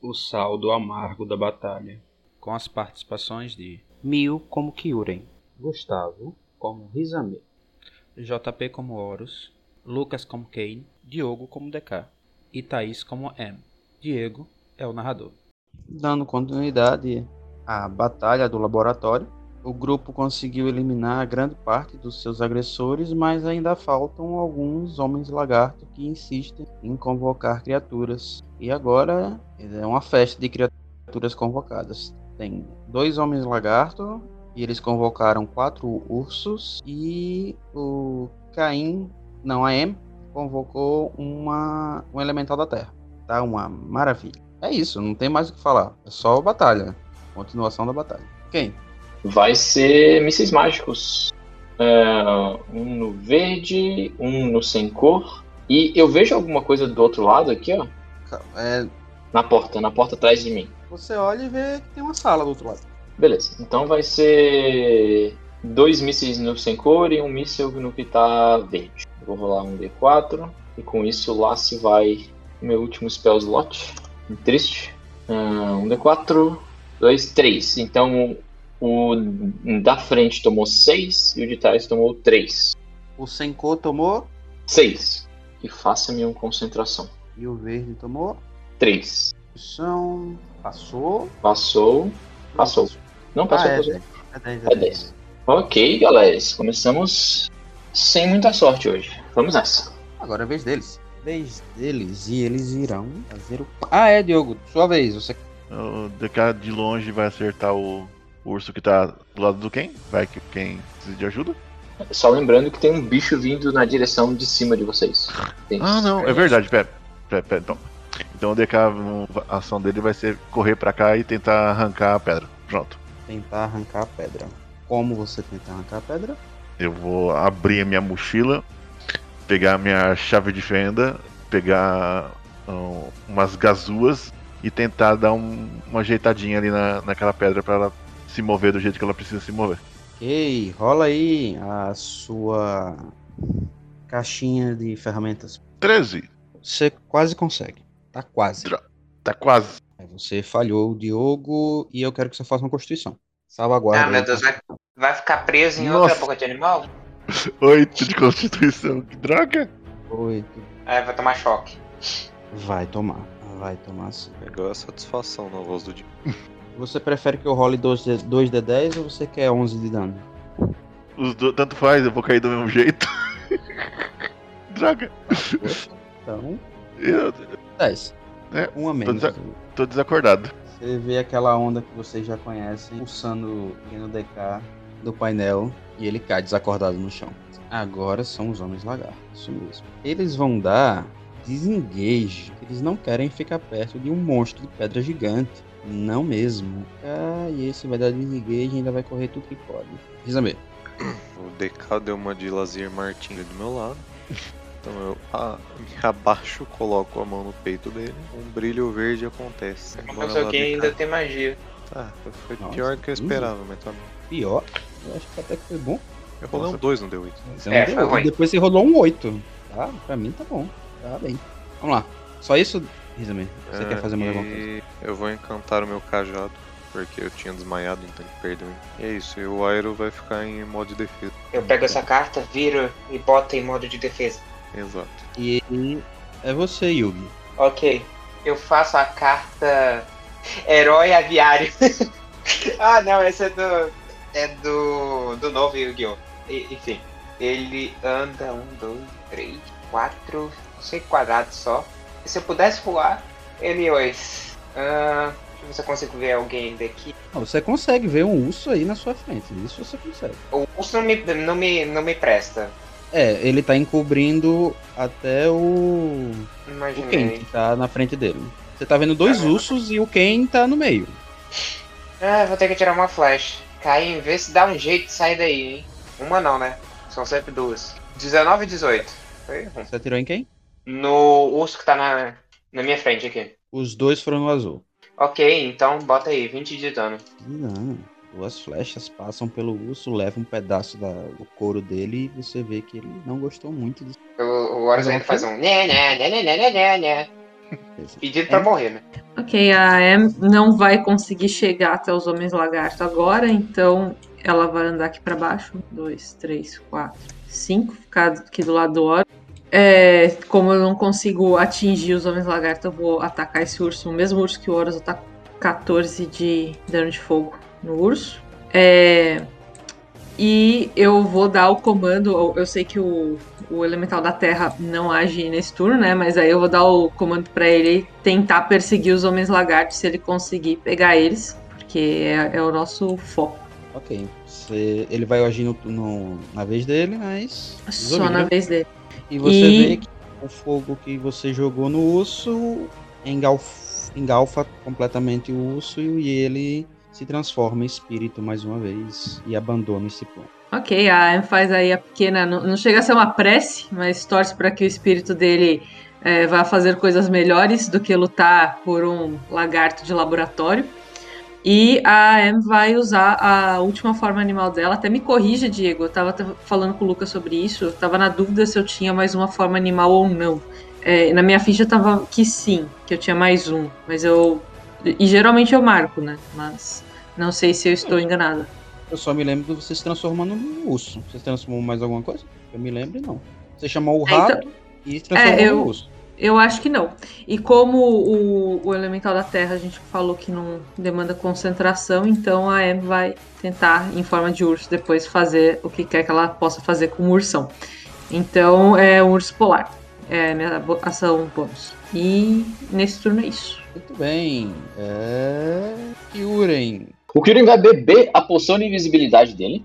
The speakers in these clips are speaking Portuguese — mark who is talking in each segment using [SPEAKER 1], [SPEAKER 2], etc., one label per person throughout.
[SPEAKER 1] O saldo amargo da batalha. Com as participações de Mil como Kyuren, Gustavo como Rizame, JP como Horus, Lucas como Kane, Diogo como DK e Thaís como M. Diego é o narrador. Dando continuidade à batalha do laboratório, o grupo conseguiu eliminar grande parte dos seus agressores, mas ainda faltam alguns homens lagarto que insistem em convocar criaturas. E agora é uma festa de criaturas convocadas. Tem dois homens lagarto e eles convocaram quatro ursos e o Caim, não a M, convocou uma um elemental da Terra. Tá uma maravilha. É isso, não tem mais o que falar. É só batalha. Continuação da batalha. Quem?
[SPEAKER 2] Vai ser mísseis mágicos. É, um no verde, um no sem cor. E eu vejo alguma coisa do outro lado aqui, ó.
[SPEAKER 1] É,
[SPEAKER 2] Na porta, na porta atrás de mim.
[SPEAKER 1] você olha e vê que tem uma sala do outro lado.
[SPEAKER 2] Beleza. Então vai ser dois mísseis no sem cor e um míssil no que tá verde. Vou rolar um D4. E com isso lá se vai meu último spell slot. Triste. Ah, um D4. Dois, três. Então o da frente tomou 6 e o de trás tomou 3.
[SPEAKER 1] O Senko tomou
[SPEAKER 2] 6. E faça-me uma concentração.
[SPEAKER 1] e o verde tomou.
[SPEAKER 2] 3.
[SPEAKER 1] São. Passou.
[SPEAKER 2] Passou. Passou. Não passou,
[SPEAKER 1] ah, é
[SPEAKER 2] passou.
[SPEAKER 1] 10. É 10,
[SPEAKER 2] É 10. Ok, galera. Começamos sem muita sorte hoje. Vamos nessa.
[SPEAKER 1] Agora é a vez deles. Vez deles e eles irão fazer o. Ah, é, Diogo. Sua vez. Você.
[SPEAKER 3] O DK de longe vai acertar o urso que tá do lado do Ken. Vai que quem precisa de ajuda.
[SPEAKER 2] Só lembrando que tem um bicho vindo na direção de cima de vocês. Tem-
[SPEAKER 3] Ah, não, é verdade, pera. Pera, pera, então. Então o DK, a ação dele vai ser correr pra cá e tentar arrancar a pedra. Pronto.
[SPEAKER 1] Tentar arrancar a pedra. Como você tenta arrancar a pedra?
[SPEAKER 3] Eu vou abrir a minha mochila, pegar a minha chave de fenda, pegar ah, umas gazuas e tentar dar um- uma ajeitadinha ali na, naquela pedra pra ela se mover do jeito que ela precisa se mover.
[SPEAKER 1] Ok, rola aí a sua caixinha de ferramentas.
[SPEAKER 3] 13.
[SPEAKER 1] Você quase consegue. Tá quase.
[SPEAKER 3] Tá quase.
[SPEAKER 1] Aí você falhou o Diogo e eu quero que você faça uma constituição. Salvaguarda.
[SPEAKER 4] Ah, meu. Deus, vai, vai ficar preso em
[SPEAKER 3] Nossa.
[SPEAKER 4] outra boca de animal?
[SPEAKER 3] 8 de constituição. Que droga!
[SPEAKER 1] Oito.
[SPEAKER 4] É, vai tomar choque.
[SPEAKER 1] Vai tomar. Vai tomar sim.
[SPEAKER 5] Pegou a satisfação na voz do Dio.
[SPEAKER 1] Você prefere que eu role 2d10 ou você quer 11 de dano?
[SPEAKER 3] Os do... Tanto faz, eu vou cair do mesmo jeito. droga!
[SPEAKER 1] Então,
[SPEAKER 3] Eu
[SPEAKER 1] 10.
[SPEAKER 3] É,
[SPEAKER 1] Um a menos.
[SPEAKER 3] desa- tô desacordado.
[SPEAKER 1] Você vê aquela onda que vocês já conhecem, pulsando no DK do painel e ele cai desacordado no chão. Agora são os homens lagartos, isso mesmo. Eles vão dar desengage. Eles não querem ficar perto de um monstro de pedra gigante. Não mesmo. Ah, e esse vai dar desengage e ainda vai correr tudo que pode. Rizame.
[SPEAKER 5] O DK deu uma de Lazier Martin ali do meu lado. Então eu a- me abaixo, coloco a mão no peito dele. Um brilho verde acontece.
[SPEAKER 4] Uma pessoa que ainda tem magia.
[SPEAKER 5] Tá, foi
[SPEAKER 1] Nossa,
[SPEAKER 5] pior que eu
[SPEAKER 1] 15?
[SPEAKER 5] esperava, mas tá bom.
[SPEAKER 1] Pior. Eu acho que até que foi bom.
[SPEAKER 5] Eu rolei um 2, não deu 8.
[SPEAKER 1] Você
[SPEAKER 4] É,
[SPEAKER 1] não deu.
[SPEAKER 4] ruim.
[SPEAKER 1] Depois você rolou um 8. Tá? Pra mim tá bom. Tá bem. Vamos lá. Só isso, Rizame? Você quer fazer mais alguma coisa?
[SPEAKER 5] É, eu vou encantar o meu cajado, porque eu tinha desmaiado, então ele perdeu. E é isso, e o Aero vai ficar em modo de defesa.
[SPEAKER 4] Eu pego essa carta, viro e boto em modo de defesa.
[SPEAKER 5] Exato.
[SPEAKER 1] E é você, Yugi.
[SPEAKER 4] Ok. Eu faço a carta Herói Aviário. ah, não, esse é do. É do. Do novo Yu-Gi-Oh! Enfim. Ele anda um, dois, três, quatro, cinco quadrados só. Se eu pudesse voar, ele hoje. Ah, deixa eu ver se eu consigo ver alguém daqui.
[SPEAKER 1] Ah, Você consegue ver um urso aí na sua frente. Isso você consegue.
[SPEAKER 4] O urso não me, não me, não me presta.
[SPEAKER 1] É, ele tá encobrindo até o. O Ken,
[SPEAKER 4] Imaginei.
[SPEAKER 1] que tá na frente dele. Você tá vendo dois
[SPEAKER 4] Caramba.
[SPEAKER 1] ursos e o Ken tá no meio.
[SPEAKER 4] Ah, vou ter que tirar uma flash. Caim, vê se dá um jeito de sair daí, hein? Uma não, né? São sempre duas. 19 e 18. Foi.
[SPEAKER 1] Você atirou em quem?
[SPEAKER 4] No urso que tá na, na minha frente aqui.
[SPEAKER 1] Os dois foram no azul.
[SPEAKER 4] Ok, então bota aí, 20 de dano.
[SPEAKER 1] Não. Duas flechas passam pelo urso, levam um pedaço da- do couro dele e você vê que ele não gostou muito disso.
[SPEAKER 4] O, o Horus ainda faz um né, né, né, né, né, né, né, né. Pedido pra
[SPEAKER 1] É.
[SPEAKER 4] morrer, né?
[SPEAKER 6] Ok, a Em não vai conseguir chegar até os homens lagarto agora, então ela vai andar aqui pra baixo. Um, dois, três, quatro, cinco. Ficar aqui do lado do Horus. É, como eu não consigo atingir os homens lagarto, eu vou atacar esse urso. O mesmo urso que o Horus, eu taco 14 de dano de fogo no urso. É, e eu vou dar o comando. eu- Eu sei que o, o elemental da terra não age nesse turno, né? Mas aí eu vou dar o comando pra ele tentar perseguir os homens lagartos se ele conseguir pegar eles, porque é, é o nosso foco.
[SPEAKER 1] Ok. Você- ele vai agir no, no- na vez dele, mas.
[SPEAKER 6] Só na
[SPEAKER 1] né?
[SPEAKER 6] vez dele.
[SPEAKER 1] E você
[SPEAKER 6] E-
[SPEAKER 1] vê que o fogo que você jogou no urso engalf- engalfa completamente o urso e ele se transforma em espírito mais uma vez e abandona esse plano.
[SPEAKER 6] Ok, a Em faz aí a pequena. Não, não chega a ser uma prece, mas torce para que o espírito dele é, vá fazer coisas melhores do que lutar por um lagarto de laboratório. E a Em vai usar a última forma animal dela. Até me corrija, Diego. Eu tava falando com o Lucas sobre isso. Eu tava na dúvida se eu tinha mais uma forma animal ou não. É, na minha ficha tava que sim, que eu tinha mais um. Mas eu. E geralmente eu marco, né? Mas não sei se eu estou enganada.
[SPEAKER 1] Eu só me lembro de você se transformando no urso. Você se transformou mais alguma coisa? Eu me lembro, não. Você chamou o
[SPEAKER 6] É, então-
[SPEAKER 1] rato e se transformou
[SPEAKER 6] eu-
[SPEAKER 1] no urso.
[SPEAKER 6] Eu acho que não. E como o, o elemental da terra a gente falou que não demanda concentração, então a Em vai tentar, em forma de urso, depois fazer o que quer que ela possa fazer com o ursão. Então é um urso polar. É a minha ação bônus. E nesse turno é isso.
[SPEAKER 1] Muito bem. É. Kyuren.
[SPEAKER 2] O Kyurem vai beber a poção de invisibilidade dele.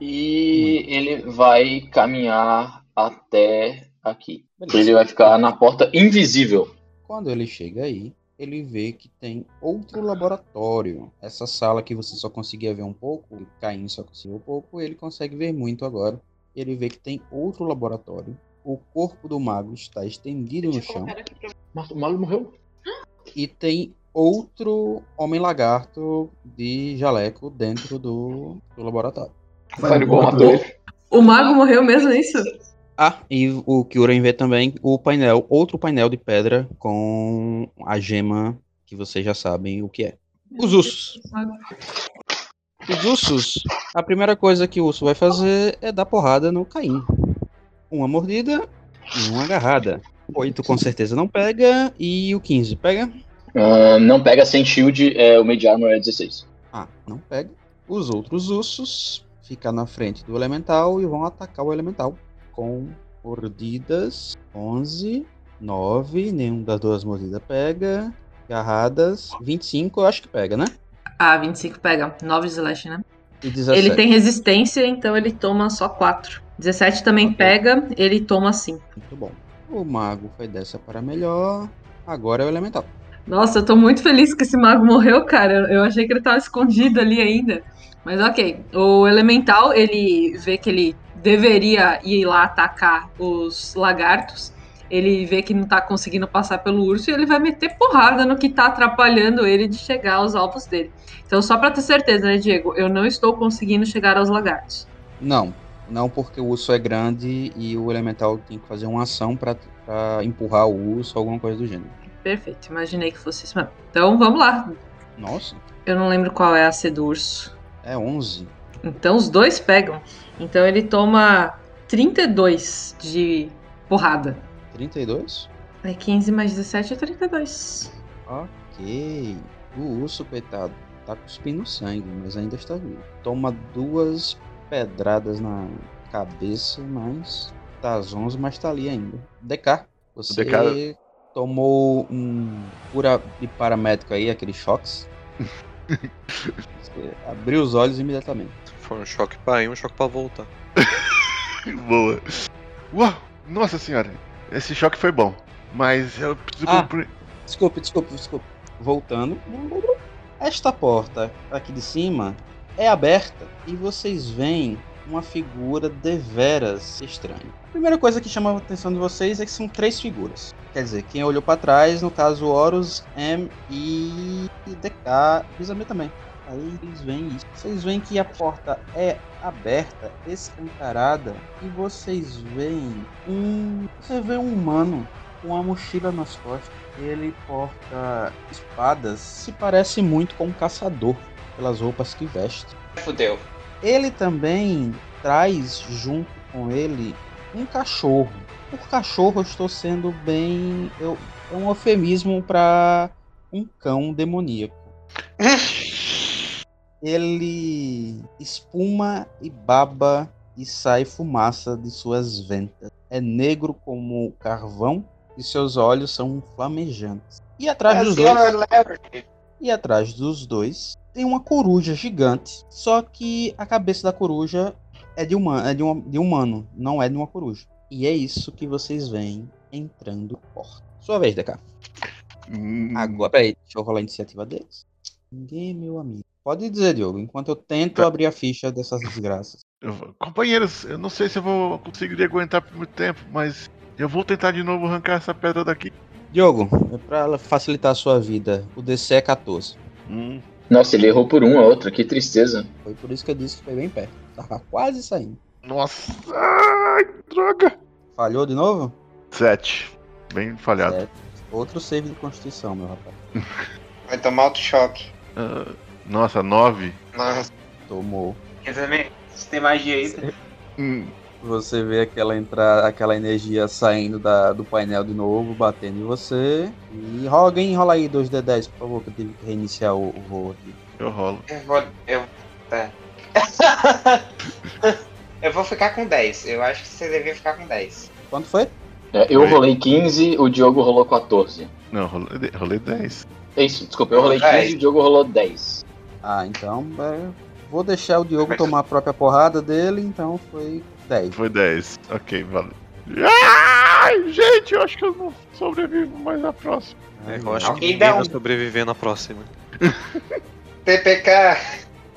[SPEAKER 2] E ele vai caminhar até aqui. Ele vai ficar na porta invisível.
[SPEAKER 1] Quando ele chega aí, ele vê que tem outro laboratório. Essa sala que você só conseguia ver um pouco, o Caim só conseguia um pouco, ele consegue ver muito agora. Ele vê que tem outro laboratório. O corpo do mago está estendido no chão.
[SPEAKER 2] Mas o mago morreu.
[SPEAKER 1] E tem outro homem-lagarto de jaleco dentro do, do laboratório.
[SPEAKER 6] O mago morreu mesmo, é isso?
[SPEAKER 1] Ah, e o Kyuren vê também o painel, outro painel de pedra com a gema que vocês já sabem o que é. Os ursos. Os ursos, a primeira coisa que o urso vai fazer é dar porrada no Caim. Uma mordida e uma agarrada. Oito com certeza não pega e o 15 pega?
[SPEAKER 2] Ah, não pega sem shield, é, o Mage Armor é 16.
[SPEAKER 1] Ah, não pega. Os outros ursos ficam na frente do elemental e vão atacar o elemental com mordidas 11, 9, nenhum das duas mordidas pega. Agarradas 25, eu acho que pega, né?
[SPEAKER 6] Ah, 25 pega. 9 de slash, né?
[SPEAKER 1] 17.
[SPEAKER 6] Ele tem resistência, então ele toma só 4. 17 também
[SPEAKER 1] Ok.
[SPEAKER 6] pega, ele toma 5.
[SPEAKER 1] Muito bom. O mago foi dessa para melhor. Agora é o elemental.
[SPEAKER 6] Nossa, eu tô muito feliz que esse mago morreu, cara. Eu- Eu achei que ele tava escondido ali ainda. Mas ok. O elemental, ele vê que ele deveria ir lá atacar os lagartos. Ele vê que não tá conseguindo passar pelo urso e ele vai meter porrada no que tá atrapalhando ele de chegar aos alvos dele. Então, só pra ter certeza, né, Diego? Eu não estou conseguindo chegar aos lagartos.
[SPEAKER 1] Não, não porque o urso é grande e o elemental tem que fazer uma ação para empurrar o urso ou alguma coisa do gênero.
[SPEAKER 6] Perfeito, imaginei que fosse isso mesmo. Então, vamos lá.
[SPEAKER 1] Nossa,
[SPEAKER 6] Eu não lembro qual é a C do urso.
[SPEAKER 1] é 11.
[SPEAKER 6] Então os dois pegam. Então ele toma 32 de porrada.
[SPEAKER 1] 32?
[SPEAKER 6] É 15 mais 17 é 32.
[SPEAKER 1] Ok. O urso, coitado, tá cuspindo sangue, mas ainda está vivo. Toma duas pedradas na cabeça, mas tá às 11, mas tá ali ainda. DK, você
[SPEAKER 3] DK.
[SPEAKER 1] tomou um cura de paramédico aí, aqueles choques. Abriu os olhos imediatamente.
[SPEAKER 5] Foi um choque pra ir, um choque pra voltar.
[SPEAKER 3] Boa. Uau! Nossa senhora! Esse choque foi bom. Mas eu preciso
[SPEAKER 1] Ah.
[SPEAKER 3] cumprir.
[SPEAKER 1] Desculpe, desculpe, desculpe. Voltando. Esta porta aqui de cima é aberta e vocês veem uma figura deveras estranha. A primeira coisa que chama a atenção de vocês é que são três figuras. Quer dizer, quem olhou para trás, no caso Horus, M e DK, Bizamir também. Aí eles veem isso. Vocês veem que a porta é aberta, escancarada, e vocês veem um. Você vê um humano com uma mochila nas costas. Ele porta espadas, se parece muito com um caçador, pelas roupas que veste.
[SPEAKER 4] Fudeu.
[SPEAKER 1] Ele também traz junto com ele um cachorro. Por cachorro eu estou sendo bem. Eu, é um eufemismo para um cão demoníaco. Ele espuma e baba e sai fumaça de suas ventas. É negro como carvão e seus olhos são flamejantes. E atrás dos dois, e atrás dos dois tem uma coruja gigante, só que a cabeça da coruja é de, humano, é de, um, de humano, não é de uma coruja. E é isso que vocês veem entrando porta. Sua vez, DK.
[SPEAKER 3] Hum,
[SPEAKER 1] Agora, peraí, deixa eu rolar a iniciativa deles. Ninguém é meu amigo. Pode dizer, Diogo, enquanto eu tento
[SPEAKER 3] Tá.
[SPEAKER 1] abrir a ficha dessas desgraças.
[SPEAKER 3] eu- companheiros, eu não sei se eu vou conseguir aguentar por muito tempo, mas eu vou tentar de novo arrancar essa pedra daqui.
[SPEAKER 1] Diogo, é pra facilitar a sua vida, o DC é 14.
[SPEAKER 3] Hum,
[SPEAKER 2] Nossa, ele errou por um a outra, que tristeza.
[SPEAKER 1] Foi por isso que eu disse que foi bem perto. Tava quase saindo.
[SPEAKER 3] nossa, ai, droga.
[SPEAKER 1] Falhou de novo?
[SPEAKER 3] Sete. Bem falhado.
[SPEAKER 1] Certo. Outro save de constituição, meu rapaz.
[SPEAKER 4] Vai tomar outro choque.
[SPEAKER 3] Ah, nossa, nove.
[SPEAKER 4] Nossa,
[SPEAKER 1] Tomou.
[SPEAKER 4] quer também? Você tem magia aí?
[SPEAKER 1] Você vê aquela entrada, aquela energia saindo da, do painel de novo, batendo em você. E rola, alguém rola aí 2D10, por favor, que eu tive que reiniciar o, o voo aqui.
[SPEAKER 3] eu rolo.
[SPEAKER 4] Eu vou. Eu. Tá. eu vou ficar com 10. Eu acho que você devia ficar com 10.
[SPEAKER 1] Quanto foi?
[SPEAKER 2] É, eu rolei 15, o Diogo rolou 14.
[SPEAKER 3] Não, rolei, rolei dez.
[SPEAKER 2] É isso, desculpa, eu rolei 15 e o Diogo rolou 10.
[SPEAKER 1] Ah, então é, vou deixar o Diogo tomar a própria porrada dele, então foi 10.
[SPEAKER 3] Foi dez. Ok, valeu. Ai, gente, eu acho que eu não sobrevivo mais à próxima.
[SPEAKER 5] É, eu acho que ninguém vai
[SPEAKER 4] um-
[SPEAKER 5] sobreviver na próxima.
[SPEAKER 4] TPK!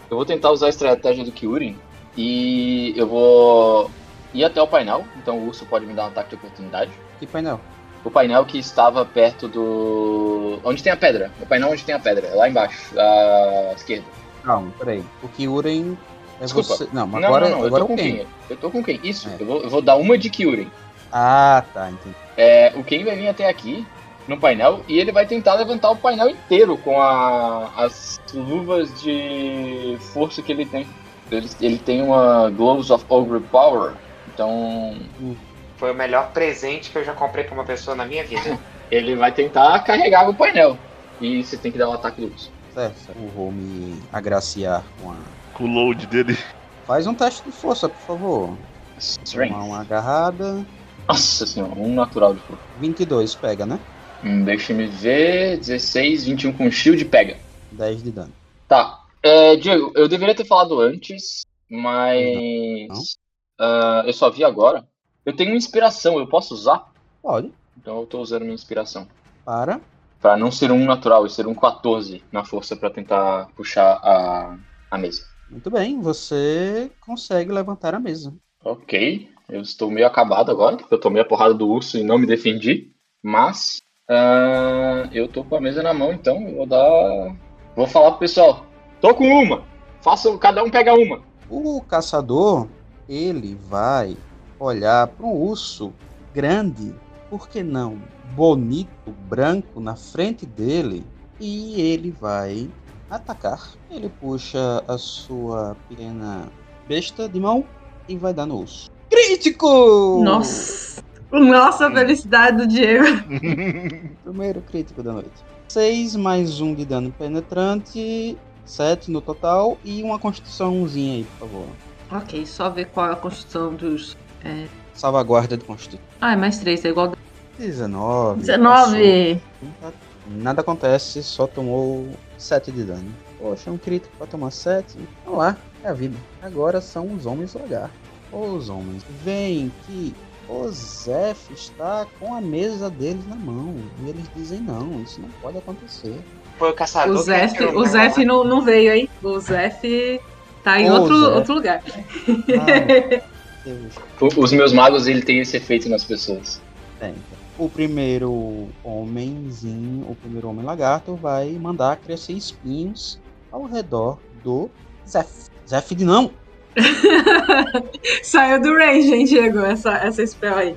[SPEAKER 2] Eu vou tentar usar a estratégia do Kyurem e eu vou ir até o painel, então o urso pode me dar um ataque de oportunidade.
[SPEAKER 1] Que painel?
[SPEAKER 2] O painel que estava perto do. Onde tem a pedra? O painel onde tem a pedra, é lá embaixo, à esquerda.
[SPEAKER 1] Calma, peraí. O Kyuren é
[SPEAKER 2] Desculpa.
[SPEAKER 1] você. Não, mas
[SPEAKER 2] não,
[SPEAKER 1] agora,
[SPEAKER 2] não, não, eu
[SPEAKER 1] agora
[SPEAKER 2] tô
[SPEAKER 1] é
[SPEAKER 2] com
[SPEAKER 1] Ken.
[SPEAKER 2] quem? Eu tô com quem? Isso,
[SPEAKER 1] É.
[SPEAKER 2] eu, vou, eu vou dar uma de Kyurem.
[SPEAKER 1] Ah, tá, entendi.
[SPEAKER 2] É, o Ken vai vir até aqui no painel e ele vai tentar levantar o painel inteiro com a- as luvas de força que ele tem. Ele, ele tem uma Gloves of Ogre Power, então
[SPEAKER 4] Foi o melhor presente que eu já comprei pra uma pessoa na minha vida.
[SPEAKER 2] ele vai tentar carregar o painel. E você tem que dar o ataque do urso.
[SPEAKER 1] Certo. Eu vou me agraciar com a.
[SPEAKER 3] Com o load dele.
[SPEAKER 1] Faz um teste de força, por favor.
[SPEAKER 2] Strength.
[SPEAKER 1] Tomar uma agarrada.
[SPEAKER 2] Nossa senhora, um natural de força.
[SPEAKER 1] 22 pega, né?
[SPEAKER 2] Hum, deixa me ver. 16, 21 com shield pega.
[SPEAKER 1] 10 de dano.
[SPEAKER 2] Tá. É, Diego, eu deveria ter falado antes, mas. ah, eu só vi agora. Eu tenho uma inspiração, eu posso usar?
[SPEAKER 1] Pode.
[SPEAKER 2] Então eu tô usando minha inspiração.
[SPEAKER 1] Para.
[SPEAKER 2] Pra não ser um natural e ser um 14 na força pra tentar puxar a, a mesa.
[SPEAKER 1] Muito bem, você consegue levantar a mesa.
[SPEAKER 2] Ok. Eu estou meio acabado agora, porque eu tomei a porrada do urso e não me defendi. Mas. ah, eu tô com a mesa na mão, então eu vou dar. Vou falar pro pessoal. Tô com uma! Faça, cada um pega uma.
[SPEAKER 1] O caçador, ele vai olhar para um urso grande, por que não? Bonito, branco na frente dele e ele vai atacar. Ele puxa a sua pequena besta de mão e vai dar no urso. Crítico!
[SPEAKER 6] Nossa! Nossa, a felicidade do Diego.
[SPEAKER 1] Primeiro crítico da noite. 6 mais 1 de dano penetrante, 7 no total e uma constituiçãozinha aí, por favor.
[SPEAKER 6] Ok, só ver qual é a construção dos.
[SPEAKER 1] Salvaguarda de constituição.
[SPEAKER 6] Ah, é mais 3, é igual.
[SPEAKER 1] 19.
[SPEAKER 6] 19!
[SPEAKER 1] passou. Nada acontece, só tomou 7 de dano. Poxa, um crítico pra tomar 7. Vamos lá, é a vida. Agora são os homens lagar. Os homens veem que o Zef está com a mesa deles na mão. E eles dizem: não, isso não pode acontecer.
[SPEAKER 4] Foi o caçador
[SPEAKER 6] O
[SPEAKER 4] que
[SPEAKER 6] Zef,
[SPEAKER 4] atirou
[SPEAKER 6] o Zef não, não veio, hein? O Zef tá em outro,
[SPEAKER 1] Zef.
[SPEAKER 6] outro lugar.
[SPEAKER 1] Ah.
[SPEAKER 2] Os meus magos, ele tem esse efeito nas pessoas.
[SPEAKER 1] Tem. O primeiro homenzinho, o primeiro homem lagarto vai mandar crescer espinhos ao redor do Zef. Zef de não!
[SPEAKER 6] Saiu do range, hein, Diego? Essa, essa spell aí.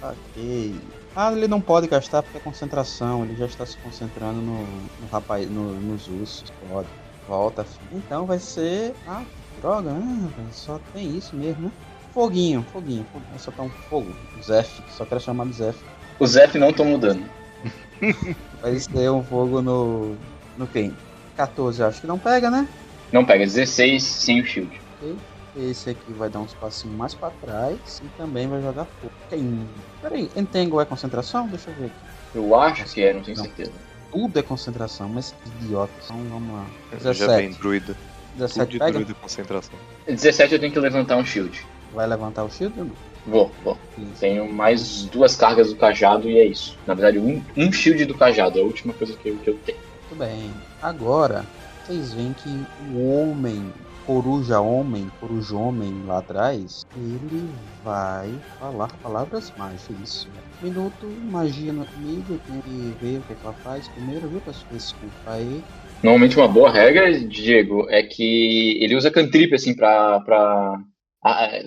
[SPEAKER 1] Ok. Ah, ele não pode gastar porque é concentração, ele já está se concentrando no, no rapaz, no- nos ursos. Pode. Volta, filho. Então vai ser. Ah, que droga, né? rapaz? Só tem isso mesmo, né? Foguinho, foguinho. foguinho. Vai soltar um fogo. Zef, que só quero chamar de Zef.
[SPEAKER 2] O Zef não tomou dano.
[SPEAKER 1] Vai ser um fogo no. no quem? 14, eu acho que não pega, né?
[SPEAKER 2] Não pega, 16 sem o shield.
[SPEAKER 1] Esse aqui vai dar uns passinhos mais pra trás e também vai jogar fogo. Tem. Peraí, Entangle é concentração? Deixa eu ver aqui.
[SPEAKER 2] Eu acho que é, não tenho
[SPEAKER 1] Não.
[SPEAKER 2] certeza.
[SPEAKER 1] Tudo é concentração, mas que idiota. Então vamos lá.
[SPEAKER 5] Já vem
[SPEAKER 1] 17.
[SPEAKER 5] druida. Tudo
[SPEAKER 1] 17
[SPEAKER 5] de
[SPEAKER 1] pega?
[SPEAKER 5] druida concentração.
[SPEAKER 2] 17 eu tenho que levantar um shield.
[SPEAKER 1] Vai levantar o shield ou não?
[SPEAKER 2] Vou, vou.
[SPEAKER 1] Isso.
[SPEAKER 2] Tenho mais duas cargas do cajado e é isso. Na verdade, um, um shield do cajado é a última coisa que eu, que eu tenho.
[SPEAKER 1] Muito bem. Agora, vocês veem que o homem, coruja homem, coruja homem lá atrás, ele vai falar palavras mágicas. Isso. Minuto, magia no comigo, eu tenho que ver o que, é que ela faz primeiro, viu, pessoal? Desculpa aí.
[SPEAKER 2] Normalmente uma boa regra, Diego, é que ele usa cantrip assim pra, pra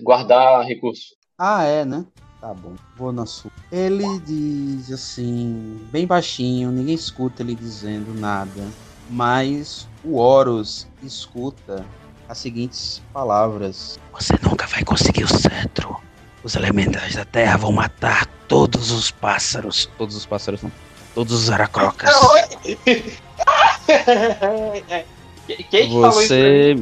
[SPEAKER 2] guardar recurso.
[SPEAKER 1] Ah, é, né? Tá bom, vou na sua. Ele diz assim, bem baixinho, ninguém escuta ele dizendo nada, mas o Horus escuta as seguintes palavras: Você nunca vai conseguir o cetro. Os elementais da terra vão matar todos os pássaros. Todos os pássaros não. Todos os aracrocas.
[SPEAKER 4] Quem que?
[SPEAKER 1] Você.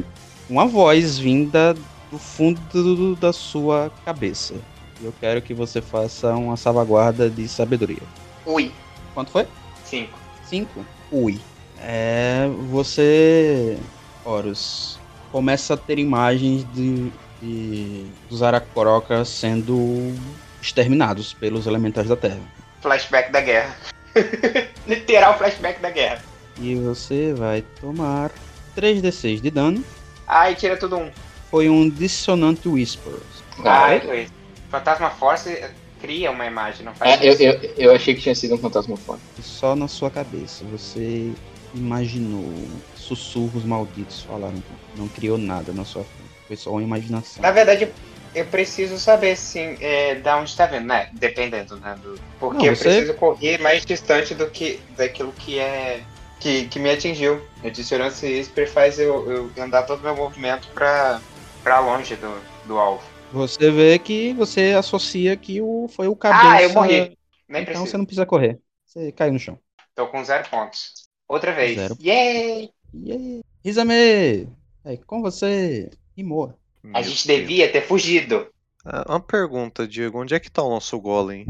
[SPEAKER 1] Uma voz vinda do fundo do- da sua cabeça. Eu quero que você faça uma salvaguarda de sabedoria.
[SPEAKER 4] Ui,
[SPEAKER 1] Quanto foi?
[SPEAKER 4] cinco.
[SPEAKER 1] Cinco? Ui. É. Você. Horus. Começa a ter imagens de, de- dos aracrocas sendo exterminados pelos elementais da terra.
[SPEAKER 4] Flashback da guerra. Literal flashback da guerra.
[SPEAKER 1] E você vai tomar 3d6 de dano.
[SPEAKER 4] Ai, tira tudo um.
[SPEAKER 1] Foi um Dissonant Whispers.
[SPEAKER 4] Ai, foi. Fantasma Force cria uma imagem, não faz
[SPEAKER 2] É, eu,
[SPEAKER 4] isso.
[SPEAKER 2] eu, eu achei que tinha sido um fantasma fora.
[SPEAKER 1] Só na sua cabeça. Você imaginou. Sussurros malditos falaram. Não criou nada na sua frente. Foi só uma imaginação.
[SPEAKER 4] Na verdade, eu preciso saber, sim, é, da onde tá vendo, né? Dependendo, né? Do... Porque
[SPEAKER 1] Não,
[SPEAKER 4] eu
[SPEAKER 1] você-
[SPEAKER 4] preciso correr mais distante do que daquilo que é. Que, que me atingiu. A dissonância Whisper faz eu, eu andar todo o meu movimento pra, pra longe do, do alvo.
[SPEAKER 1] Você vê que você associa que o, foi o cabeça.
[SPEAKER 4] Ah, eu morri. Nem
[SPEAKER 1] Então
[SPEAKER 4] preciso.
[SPEAKER 1] você não precisa correr. Você caiu no chão.
[SPEAKER 4] Tô com zero pontos. Outra vez.
[SPEAKER 1] Zero.
[SPEAKER 4] Yay!
[SPEAKER 1] Yeah. Rizame! É com você. Imoa.
[SPEAKER 4] A gente
[SPEAKER 5] Deus.
[SPEAKER 4] devia ter fugido.
[SPEAKER 5] Ah, Uma pergunta, Diego. Onde é que tá o nosso golem?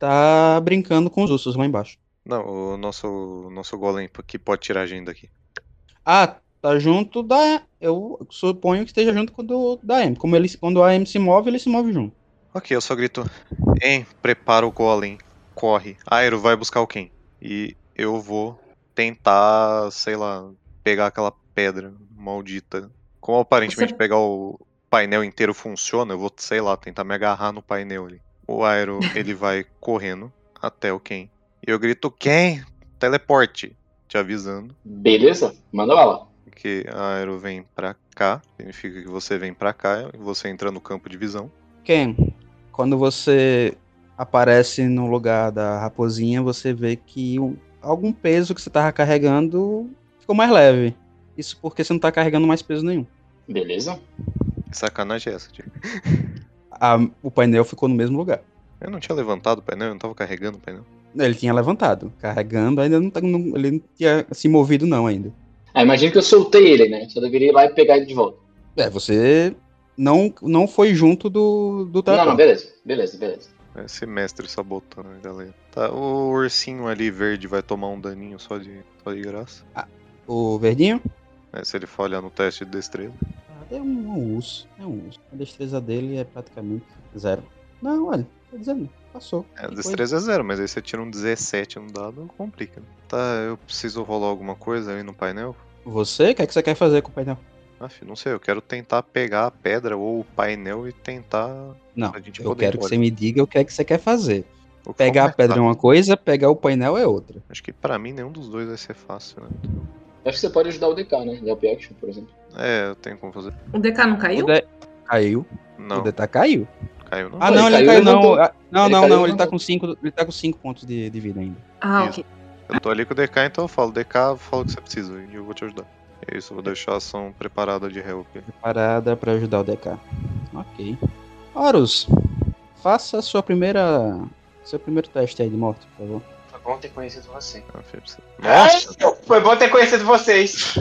[SPEAKER 1] Tá brincando com os ursos lá embaixo.
[SPEAKER 5] Não, o nosso, o nosso golem que pode tirar a gente daqui.
[SPEAKER 1] Ah, tá junto da. Eu suponho que esteja junto com o do, da M. Como ele, quando a M se move, ele se move junto.
[SPEAKER 5] Ok, eu só grito. Hein, prepara o golem. Corre. Aero, vai buscar o quem? E eu vou tentar, sei lá, pegar aquela pedra maldita. Como aparentemente
[SPEAKER 6] Você-
[SPEAKER 5] pegar o painel inteiro funciona, eu vou, sei lá, tentar me agarrar no painel ali. O Aero, ele vai correndo até o quem. E eu grito, quem? Teleporte. Te avisando
[SPEAKER 2] Beleza? Manda bala.
[SPEAKER 5] que a Aero vem pra cá. Significa que você vem pra cá e você entra no campo de visão.
[SPEAKER 1] Ken, quando você aparece no lugar da raposinha, você vê que um- algum peso que você tava carregando ficou mais leve. Isso porque você não tá carregando mais peso nenhum.
[SPEAKER 2] Beleza?
[SPEAKER 5] Que sacanagem é essa, Diego?
[SPEAKER 1] A- o painel ficou no mesmo lugar.
[SPEAKER 5] Eu não tinha levantado o painel, eu não tava carregando o painel.
[SPEAKER 1] Ele tinha levantado, carregando, ainda não, tá- não- ele não tinha se movido não ainda.
[SPEAKER 2] Ah, imagina que eu soltei ele, né? Só deveria ir lá e pegar ele de volta.
[SPEAKER 1] É, você não, não foi junto do, do
[SPEAKER 2] Não, não, beleza. Beleza, beleza.
[SPEAKER 5] Esse mestre sabotando a galera. Tá, o ursinho ali verde vai tomar um daninho só de, só de graça.
[SPEAKER 1] O verdinho?
[SPEAKER 5] né, se ele falhar no teste de destreza.
[SPEAKER 1] Ah, É um, um urso, é um urso. A destreza dele é praticamente zero. Não, olha, Tô dizendo, passou.
[SPEAKER 5] É, destreza é zero, mas aí você tira um 17 no dado, complica. Tá, eu preciso rolar alguma coisa aí no painel?
[SPEAKER 1] Você? O que, é que você quer fazer com o painel?
[SPEAKER 5] Filho, não sei, eu quero tentar pegar a pedra ou o painel e tentar.
[SPEAKER 1] Não, eu
[SPEAKER 5] poder
[SPEAKER 1] quero que você me diga o que é que você quer fazer.
[SPEAKER 5] que
[SPEAKER 1] Pegar a pedra é uma coisa, pegar o painel é outra.
[SPEAKER 5] Acho que pra mim nenhum dos dois vai ser fácil, né?
[SPEAKER 2] Acho que você pode ajudar o DK, né? Help Action, por exemplo.
[SPEAKER 5] É, eu tenho como fazer.
[SPEAKER 6] O DK não caiu?
[SPEAKER 1] O de... Caiu.
[SPEAKER 5] Não,
[SPEAKER 1] O DK caiu.
[SPEAKER 5] Caiu não.
[SPEAKER 1] Ah, não,
[SPEAKER 2] ele
[SPEAKER 1] ele
[SPEAKER 2] caiu
[SPEAKER 1] caiu, não.
[SPEAKER 2] levantou.
[SPEAKER 1] Ah, Não,
[SPEAKER 2] Ele
[SPEAKER 1] não,
[SPEAKER 2] caiu
[SPEAKER 1] não. Ele tá com 5 ele tá com cinco pontos de, de vida ainda.
[SPEAKER 6] Ah,
[SPEAKER 5] Isso.
[SPEAKER 6] ok.
[SPEAKER 5] Eu tô ali com o DK, então eu falo, DK, fala o que você precisa e eu vou te ajudar. É isso, eu vou deixar a ação preparada de help.
[SPEAKER 1] Preparada pra ajudar o DK. Ok. Horus, faça a sua primeira. Seu primeiro teste aí de morte, por favor.
[SPEAKER 4] Foi bom ter conhecido você.
[SPEAKER 5] Ah, você- Nossa,
[SPEAKER 4] Ai, Foi bom ter conhecido vocês.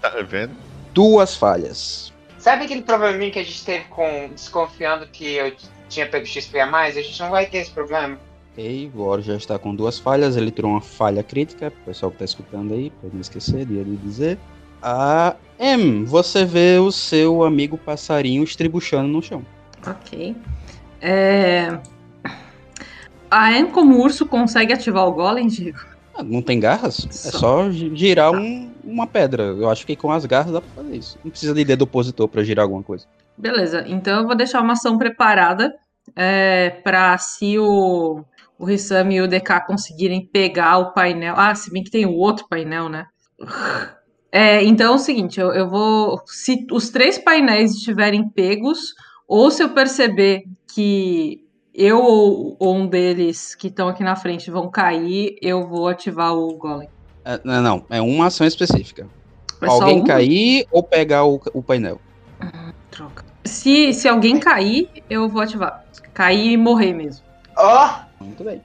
[SPEAKER 3] Tá vendo?
[SPEAKER 1] Duas falhas.
[SPEAKER 4] Sabe aquele probleminha que a gente teve com desconfiando que eu tinha pego XP a mais? A gente não vai ter esse problema.
[SPEAKER 1] Ok, o Horus já está com duas falhas. Ele tirou uma falha crítica. O pessoal que tá escutando aí, pra não esquecer de ele dizer. A M, você vê o seu amigo passarinho estribuchando no chão.
[SPEAKER 6] Ok. É... A Anne, como urso, consegue ativar o Golem, Diego?
[SPEAKER 1] Ah, Não tem garras? É
[SPEAKER 6] Só.
[SPEAKER 1] só gi- girar um- uma pedra. Eu acho que com as garras dá pra fazer isso. Não precisa de dedo opositor pra girar alguma coisa.
[SPEAKER 6] Beleza, então eu vou deixar uma ação preparada é, para se o, o Rissam e o DK conseguirem pegar o painel. Ah, se bem que tem o outro painel, né? É, então é o seguinte, eu, eu vou. Se os três painéis estiverem pegos, ou se eu perceber que eu ou, ou um deles que estão aqui na frente vão cair, eu vou ativar o Golem.
[SPEAKER 1] É, não, não, é uma ação específica.
[SPEAKER 6] É
[SPEAKER 1] Alguém cair ou pegar o, o painel.
[SPEAKER 6] Troca. Se, se alguém cair, eu vou ativar. Cair e morrer mesmo.
[SPEAKER 4] Ó,
[SPEAKER 1] Muito bem.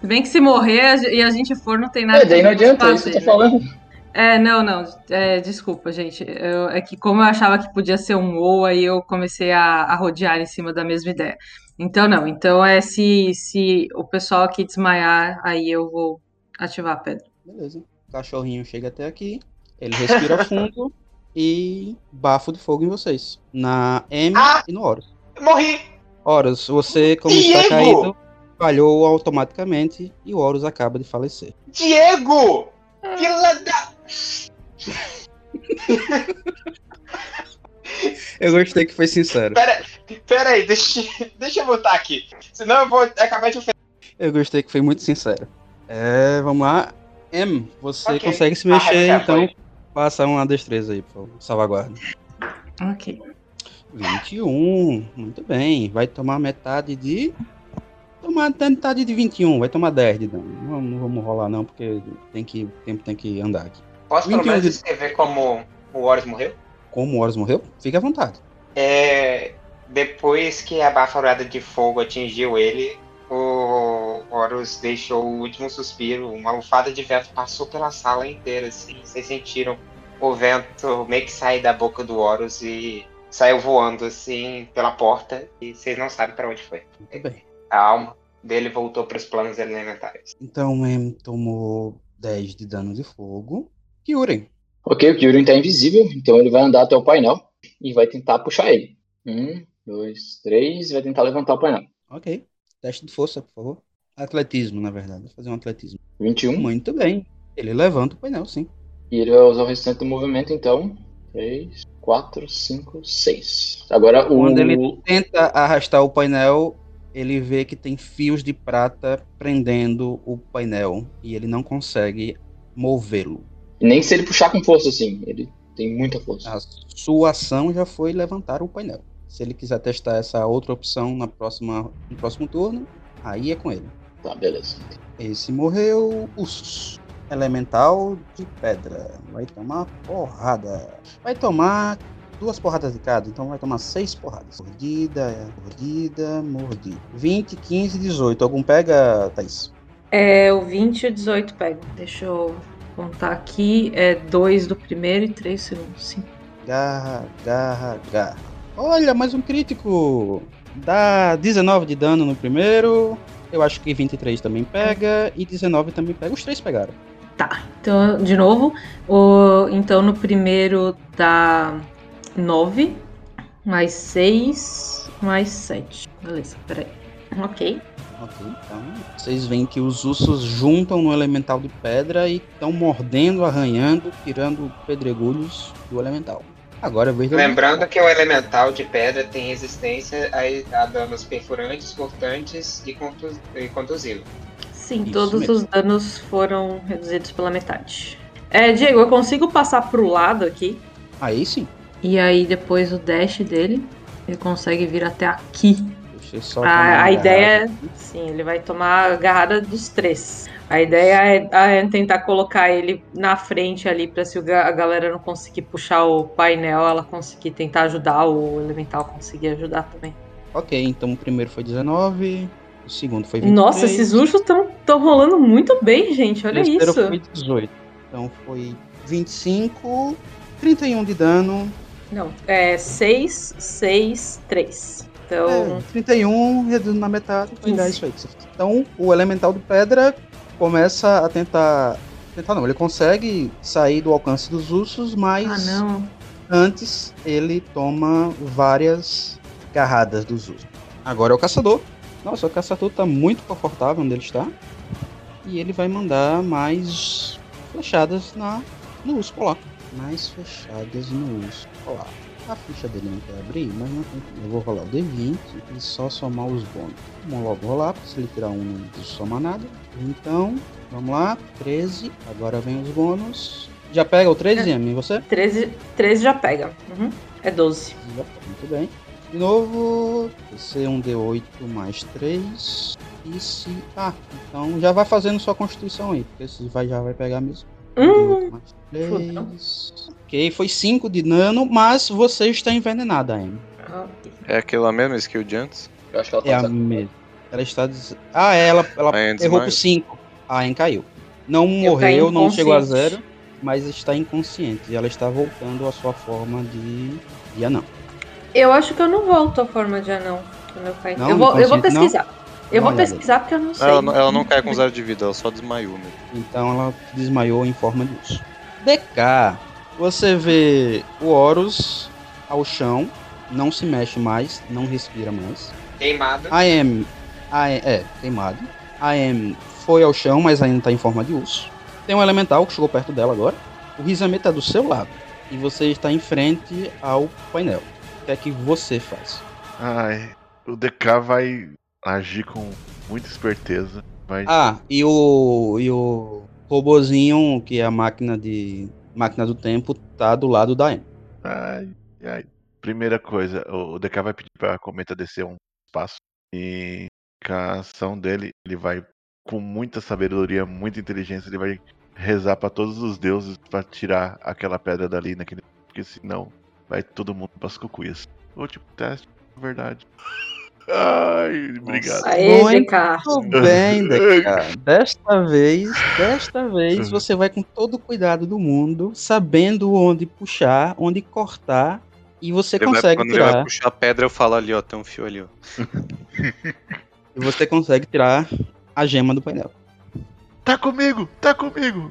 [SPEAKER 6] Se bem que se morrer e a gente for, não tem nada
[SPEAKER 2] É, daí não adianta, é isso que eu tô
[SPEAKER 6] fazer, né?
[SPEAKER 2] falando.
[SPEAKER 6] É, não, não. é, desculpa, gente. Eu- é que como eu achava que podia ser um ou, aí eu comecei a, a rodear em cima da mesma ideia. Então, não. Então, é se, se o pessoal aqui desmaiar, aí eu vou ativar a pedra.
[SPEAKER 1] Beleza. O cachorrinho chega até aqui. Ele respira fundo e bafo de fogo em vocês. Na M
[SPEAKER 4] Ah!
[SPEAKER 1] e no Horus.
[SPEAKER 4] morri.
[SPEAKER 1] Horus, você, como está
[SPEAKER 4] Diego!
[SPEAKER 1] caído, falhou automaticamente e o Horus acaba de falecer.
[SPEAKER 4] Diego! Fila da.
[SPEAKER 1] Eu gostei que foi sincero.
[SPEAKER 4] Pera, pera aí, deixa, deixa eu botar aqui. Senão eu vou acabar de ofender.
[SPEAKER 1] Eu gostei que foi muito sincero. É, vamos lá. M, você
[SPEAKER 4] Ok.
[SPEAKER 1] consegue se
[SPEAKER 4] Ah,
[SPEAKER 1] mexer,
[SPEAKER 4] já
[SPEAKER 1] então
[SPEAKER 4] foi.
[SPEAKER 1] passa uma destreza aí, por favor. Salvaguarda.
[SPEAKER 6] Ok.
[SPEAKER 1] 21, muito bem. Vai tomar metade de. Tomar metade de 21, vai tomar 10 de dano. Não, não vamos rolar não, porque tem que, o tempo tem que andar aqui.
[SPEAKER 4] Posso pelo
[SPEAKER 1] 21
[SPEAKER 4] menos
[SPEAKER 1] de-
[SPEAKER 4] escrever como o Horus morreu?
[SPEAKER 1] Como o Horus morreu, fique à vontade.
[SPEAKER 4] É, depois que a baforada de fogo atingiu ele, o Horus deixou o último suspiro. Uma lufada de vento passou pela sala inteira, assim. Vocês sentiram o vento meio que sair da boca do Horus e saiu voando, assim, pela porta. E vocês não sabem pra onde foi.
[SPEAKER 1] Muito bem.
[SPEAKER 4] A alma dele voltou pros planos elementares.
[SPEAKER 1] Então M tomou 10 de dano de fogo. Kyurem,
[SPEAKER 2] Ok, o Kyurem tá invisível, então ele vai andar até o painel e vai tentar puxar ele. Um, dois, três, vai tentar levantar o painel.
[SPEAKER 1] ok. Teste de força, por favor. Atletismo, na verdade. Vou fazer um atletismo.
[SPEAKER 2] 21.
[SPEAKER 1] Muito bem. Ele levanta o painel, sim.
[SPEAKER 2] E ele vai usar o restante do movimento, então. 3, 4, 5, 6. Agora o.
[SPEAKER 1] Quando ele tenta arrastar o painel, ele vê que tem fios de prata prendendo o painel e ele não consegue movê-lo.
[SPEAKER 2] Nem se ele puxar com força assim. Ele tem muita força.
[SPEAKER 1] A sua ação já foi levantar o painel. Se ele quiser testar essa outra opção na próxima, no próximo turno, aí é com ele.
[SPEAKER 2] Tá, beleza.
[SPEAKER 1] Esse morreu. Ursus. Elemental de pedra. Vai tomar porrada. Vai tomar duas porradas de cada, então vai tomar seis porradas. Mordida, mordida, mordida. 20, 15, 18. Algum pega, Thaís?
[SPEAKER 6] É, o 20 e o 18 pego. Deixa eu contar aqui. É 2 do primeiro e 3 do segundo. Sim.
[SPEAKER 1] Garra, garra, garra. Olha, mais um crítico. Dá 19 de dano no primeiro. Eu acho que 23 também pega. E 19 também pega. Os três pegaram.
[SPEAKER 6] Tá, então, de novo. O, então, no primeiro dá 9, mais 6, mais 7. Beleza, peraí. Ok.
[SPEAKER 1] Ok, então vocês veem que os ursos juntam no elemental de pedra e estão mordendo, arranhando, tirando pedregulhos do elemental. Agora é do
[SPEAKER 4] Lembrando que o elemental de pedra tem resistência a, a danos perfurantes, cortantes e, contus, e contusivos.
[SPEAKER 6] Sim,
[SPEAKER 1] Isso
[SPEAKER 6] todos
[SPEAKER 1] mesmo.
[SPEAKER 6] os danos foram reduzidos pela metade. É, Diego, eu consigo passar pro lado aqui.
[SPEAKER 1] Aí sim.
[SPEAKER 6] E aí depois o dash dele, ele consegue vir até aqui.
[SPEAKER 1] Deixa só
[SPEAKER 6] A,
[SPEAKER 1] uma
[SPEAKER 6] a ideia. Sim, ele vai tomar a agarrada dos três. A ideia é, é tentar colocar ele na frente ali, pra se o a galera não conseguir puxar o painel, ela conseguir tentar ajudar, o elemental conseguir ajudar também.
[SPEAKER 1] Ok, então o primeiro foi 19, o segundo foi 23.
[SPEAKER 6] Nossa, esses ursos estão rolando muito bem, gente.
[SPEAKER 1] O
[SPEAKER 6] Olha
[SPEAKER 1] terceiro
[SPEAKER 6] isso.
[SPEAKER 1] foi 18. Então foi 25, 31 de dano.
[SPEAKER 6] Não, é 6, 6, 3. Então.
[SPEAKER 1] É, 31, reduzindo na metade, foi
[SPEAKER 6] 15.
[SPEAKER 1] 10 feitos. Então o elemental de pedra começa a tentar. Tentar não, ele consegue sair do alcance dos ursos, mas
[SPEAKER 6] Ah,
[SPEAKER 1] antes ele toma várias garradas dos ursos. Agora é o caçador. Nossa, o caçador tá muito confortável onde ele está. E ele vai mandar mais flechadas na, no urso polar. Mais flechadas no urso polar. A ficha dele não quer abrir, mas não tem problema. Eu vou rolar o D20 e só somar os bônus. Vamos logo rolar, porque se ele tirar um não somar nada. Então, vamos lá. 13. Agora vem os bônus. Já pega o 13, Yami? Você?
[SPEAKER 6] 13, 13 já pega. Uhum. É 12.
[SPEAKER 1] Muito bem. De novo, vai ser um D8 mais 3. E se. Ah, então já vai fazendo sua constituição aí, porque esse vai, já vai pegar mesmo. Um
[SPEAKER 6] Hum,
[SPEAKER 1] D8 mais 3. Ok, foi 5 de dano, mas você está envenenada, Amy.
[SPEAKER 5] É aquela mesma skill de antes?
[SPEAKER 2] Eu acho que ela tá
[SPEAKER 1] É a mesma. Ela está. Des... Ah, é, ela, ela
[SPEAKER 5] Anne
[SPEAKER 1] errou por 5. A Anne caiu. Não
[SPEAKER 6] Eu
[SPEAKER 1] morreu, não chegou a zero, mas está inconsciente. E ela está voltando à sua forma de. de anão.
[SPEAKER 6] Eu acho que eu não volto à forma de anão quando eu.
[SPEAKER 1] Não,
[SPEAKER 6] eu, vou, eu vou
[SPEAKER 1] inconsciente, não?
[SPEAKER 6] pesquisar. Eu vou pesquisar porque eu não sei.
[SPEAKER 5] Ela, não- ela não cai com zero de vida, ela só desmaiou mesmo.
[SPEAKER 1] Então ela desmaiou em forma de urso. DK, você vê o Horus ao chão, não se mexe mais, não respira mais.
[SPEAKER 4] Queimado.
[SPEAKER 1] A AM, a, é, queimado. A AM foi ao chão, mas ainda está em forma de urso. Tem um elemental que chegou perto dela agora. O Rizame está do seu lado. E você está em frente ao painel. O que é que você faz?
[SPEAKER 3] Ai, o DK vai agir com muita esperteza. Vai.
[SPEAKER 1] Ah, e o, e o robozinho, que é a máquina de máquina do tempo, tá do lado da AM.
[SPEAKER 3] Ai, ai. Primeira coisa, o DK vai pedir pra Cometa descer um espaço. E com a ação dele, ele vai, com muita sabedoria, muita inteligência, ele vai rezar pra todos os deuses pra tirar aquela pedra dali naquele. Porque senão vai todo mundo pras cucuias. Último teste, na verdade. Ai, obrigado.
[SPEAKER 6] Aê,
[SPEAKER 1] Muito bem, DK. Desta vez, desta vez, você vai com todo o cuidado do mundo, sabendo onde puxar, onde cortar, e você
[SPEAKER 5] Ele vai-
[SPEAKER 1] consegue
[SPEAKER 5] quando ele vai
[SPEAKER 1] tirar.
[SPEAKER 5] puxar a pedra, eu falo ali, ó, tem um fio ali, ó.
[SPEAKER 1] E você consegue tirar a gema do painel.
[SPEAKER 3] Tá comigo, tá comigo.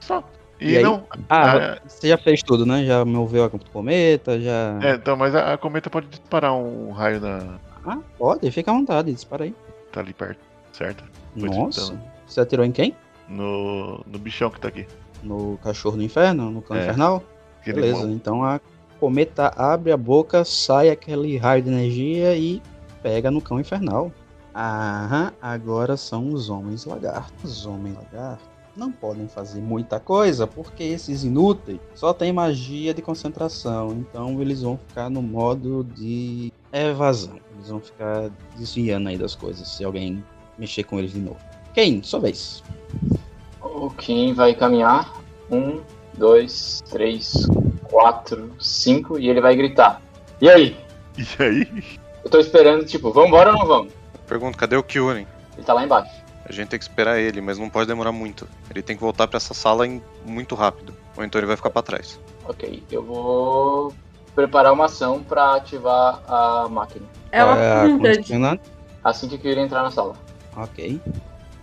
[SPEAKER 3] Só. E,
[SPEAKER 1] E aí?
[SPEAKER 3] não.
[SPEAKER 1] Ah,
[SPEAKER 3] ah,
[SPEAKER 1] você já fez tudo, né? Já moveu a cometa, já.
[SPEAKER 3] é, então, mas a, a cometa pode disparar um raio na.
[SPEAKER 1] Ah, pode, fica à vontade, dispara aí.
[SPEAKER 3] Tá ali perto, certo? Foi
[SPEAKER 1] Nossa,
[SPEAKER 3] disputando.
[SPEAKER 1] você atirou em quem?
[SPEAKER 3] No, no bichão que tá aqui.
[SPEAKER 1] No cachorro do inferno? No cão
[SPEAKER 3] É.
[SPEAKER 1] infernal?
[SPEAKER 3] Aquele
[SPEAKER 1] Beleza, então a cometa abre a boca, sai aquele raio de energia e pega no cão infernal. Aham, agora são os homens lagartos. Os homens lagartos não podem fazer muita coisa porque esses inúteis só têm magia de concentração. Então eles vão ficar no modo de evasão. Eles vão ficar desviando aí das coisas se alguém mexer com eles de novo. Quem? Sua vez.
[SPEAKER 2] O Kim vai caminhar. Um, dois, três, quatro, cinco. E ele vai gritar. E aí?
[SPEAKER 3] E aí?
[SPEAKER 2] Eu tô esperando, tipo, vambora ou não vamos?
[SPEAKER 5] Pergunta, cadê o Kyuren?
[SPEAKER 2] Ele tá lá embaixo.
[SPEAKER 5] A gente tem que esperar ele, mas não pode demorar muito. Ele tem que voltar pra essa sala em- muito rápido. Ou então ele vai ficar pra trás.
[SPEAKER 2] Ok, eu vou preparar uma ação pra ativar a máquina.
[SPEAKER 6] É uma
[SPEAKER 1] condicionante?
[SPEAKER 2] Assim que eu queria entrar na sala.
[SPEAKER 1] Ok.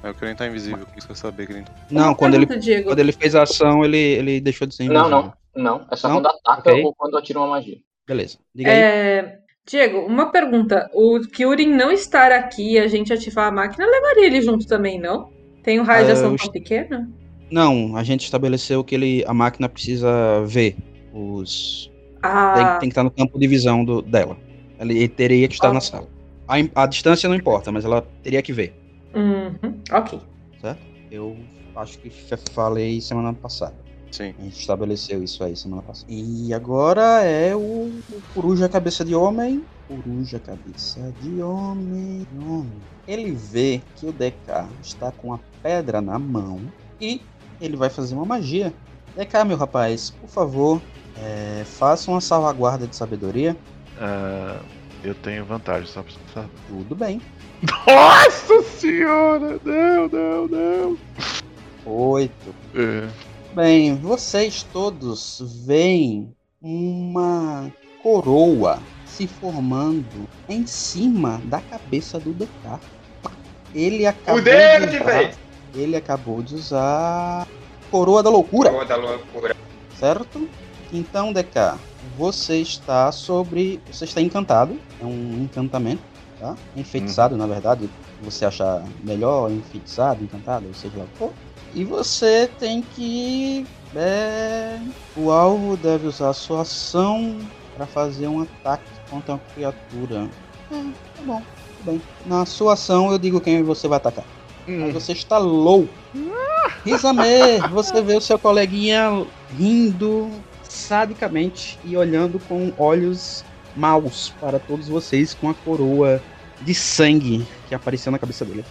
[SPEAKER 5] Eu quero entrar invisível, por isso que eu ele entra.
[SPEAKER 1] Não,
[SPEAKER 6] uma
[SPEAKER 1] quando ele,
[SPEAKER 6] Diego.
[SPEAKER 1] quando ele fez a ação, ele, ele deixou de ser
[SPEAKER 2] Não,
[SPEAKER 1] invisível.
[SPEAKER 2] não, não. É só
[SPEAKER 1] Não?
[SPEAKER 2] quando ataca
[SPEAKER 1] Ok.
[SPEAKER 2] ou quando atira uma magia.
[SPEAKER 1] Beleza. Diga aí.
[SPEAKER 6] É, Diego, uma pergunta. O Kyurin não estar aqui e a gente ativar a máquina, levaria ele junto também, não? Tem um raio de
[SPEAKER 1] Ah,
[SPEAKER 6] ação tão pequeno?
[SPEAKER 1] Não, a gente estabeleceu que ele, a máquina precisa ver os. Tem,
[SPEAKER 6] Ah,
[SPEAKER 1] tem que estar no campo de visão do, dela. Ele teria que estar
[SPEAKER 6] Ah.
[SPEAKER 1] na sala. A, a distância não importa, mas ela teria que ver.
[SPEAKER 6] uhum, ok.
[SPEAKER 1] Eu acho que falei semana passada.
[SPEAKER 5] Sim.
[SPEAKER 1] A gente estabeleceu isso aí semana passada. E agora é o, o Coruja Cabeça de Homem. Coruja Cabeça de Homem. homem. Ele vê que o DK está com a pedra na mão e ele vai fazer uma magia. DK, meu rapaz, por favor, é, faça uma salvaguarda de sabedoria.
[SPEAKER 3] Ah, eu tenho vantagem, só pra saber.
[SPEAKER 1] Tudo bem.
[SPEAKER 3] Nossa senhora! Não, não, não!
[SPEAKER 1] Oito.
[SPEAKER 3] É,
[SPEAKER 1] Bem, vocês todos veem uma coroa se formando em cima da cabeça do DK. Ele acabou de usar, ele acabou de usar coroa da loucura,
[SPEAKER 4] Coroa da loucura.
[SPEAKER 1] certo? Então, DK, você está sobre, você está encantado, é um encantamento, tá? Enfeitiçado, na verdade, você achar melhor enfeitiçado, encantado, ou seja lá o que for. E você tem que. é, o alvo deve usar a sua ação para fazer um ataque contra uma criatura. É, tá bom, tudo bem. Na sua ação eu digo quem você vai atacar. Mas você está louco. Rizame, você vê o seu coleguinha rindo sadicamente e olhando com olhos maus para todos vocês com a coroa de sangue que apareceu na cabeça dele.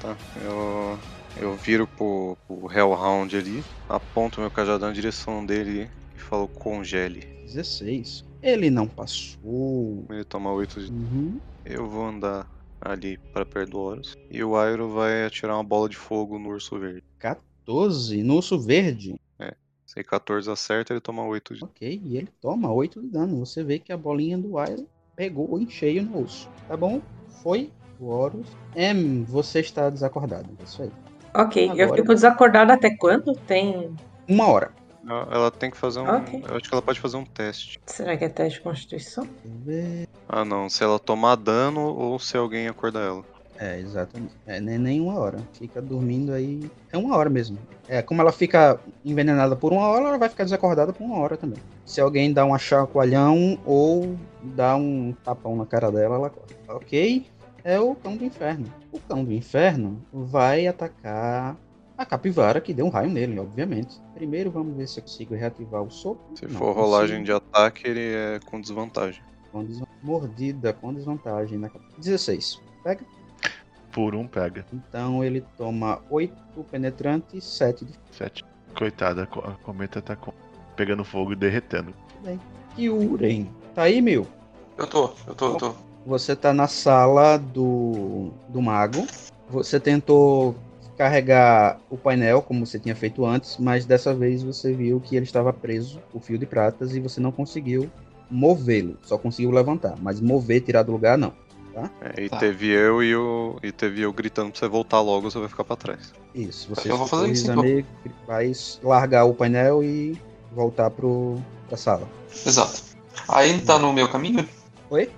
[SPEAKER 5] Tá. Eu, eu viro pro, pro Hellhound ali, aponto meu cajadão na direção dele e falo congele.
[SPEAKER 1] 16. Ele não passou.
[SPEAKER 5] Ele toma 8 de.
[SPEAKER 1] Uhum.
[SPEAKER 5] Eu vou andar ali pra perto do Horus. E o Airo vai atirar uma bola de fogo no urso verde.
[SPEAKER 1] 12 no urso verde.
[SPEAKER 5] Se 14 acerta, ele toma 8 de.
[SPEAKER 1] Ok, e ele toma 8 de dano. Você vê que a bolinha do Iron pegou em cheio no osso. Tá bom? Foi o Horus. M, você está desacordado. É isso aí.
[SPEAKER 6] Ok, eu
[SPEAKER 1] Agora-
[SPEAKER 6] fico desacordada até quando? Tem.
[SPEAKER 1] Uma hora.
[SPEAKER 5] Ela tem que fazer um.
[SPEAKER 6] Ok.
[SPEAKER 5] Eu acho que ela pode fazer um teste.
[SPEAKER 6] Será que é teste de constituição?
[SPEAKER 1] Eu.
[SPEAKER 5] Ah, não. Se ela tomar dano ou se alguém acordar ela.
[SPEAKER 1] É, exatamente. É, nem, nem uma hora. Fica dormindo aí. É uma hora mesmo. É, como ela fica envenenada por uma hora, ela vai ficar desacordada por uma hora também. Se alguém dá um chacoalhão ou dá um tapão na cara dela, ela acorda. Ok? É o cão do inferno. O cão do inferno vai atacar a capivara que deu um raio nele, obviamente. Primeiro vamos ver se eu consigo reativar o soco.
[SPEAKER 5] Se
[SPEAKER 1] Não
[SPEAKER 5] for rolagem
[SPEAKER 1] consigo.
[SPEAKER 5] de ataque, ele é com desvantagem.
[SPEAKER 1] Com desvan- Mordida com desvantagem na cap- 16. Pega.
[SPEAKER 3] Por um pega.
[SPEAKER 1] Então ele toma 8 penetrante e 7 de
[SPEAKER 3] Sete. Coitada, a co- a cometa tá pegando fogo e derretendo.
[SPEAKER 1] Kyuren. Tá aí, meu?
[SPEAKER 2] Eu tô, eu tô, eu tô.
[SPEAKER 1] Você tá na sala do, do mago. Você tentou carregar o painel, como você tinha feito antes, mas dessa vez você viu que ele estava preso, o fio de pratas, e você não conseguiu movê-lo. Só conseguiu levantar, mas mover, tirar do lugar, não.
[SPEAKER 5] É, e
[SPEAKER 2] Tá.
[SPEAKER 5] teve eu e o. E teve eu gritando pra você voltar logo, você vai ficar pra trás.
[SPEAKER 1] Isso, você
[SPEAKER 2] Eu vou fazer isso,
[SPEAKER 1] Rizame, vai largar o painel e voltar pro, pra sala.
[SPEAKER 2] Exato. Ainda tá no meu caminho?
[SPEAKER 1] Oi?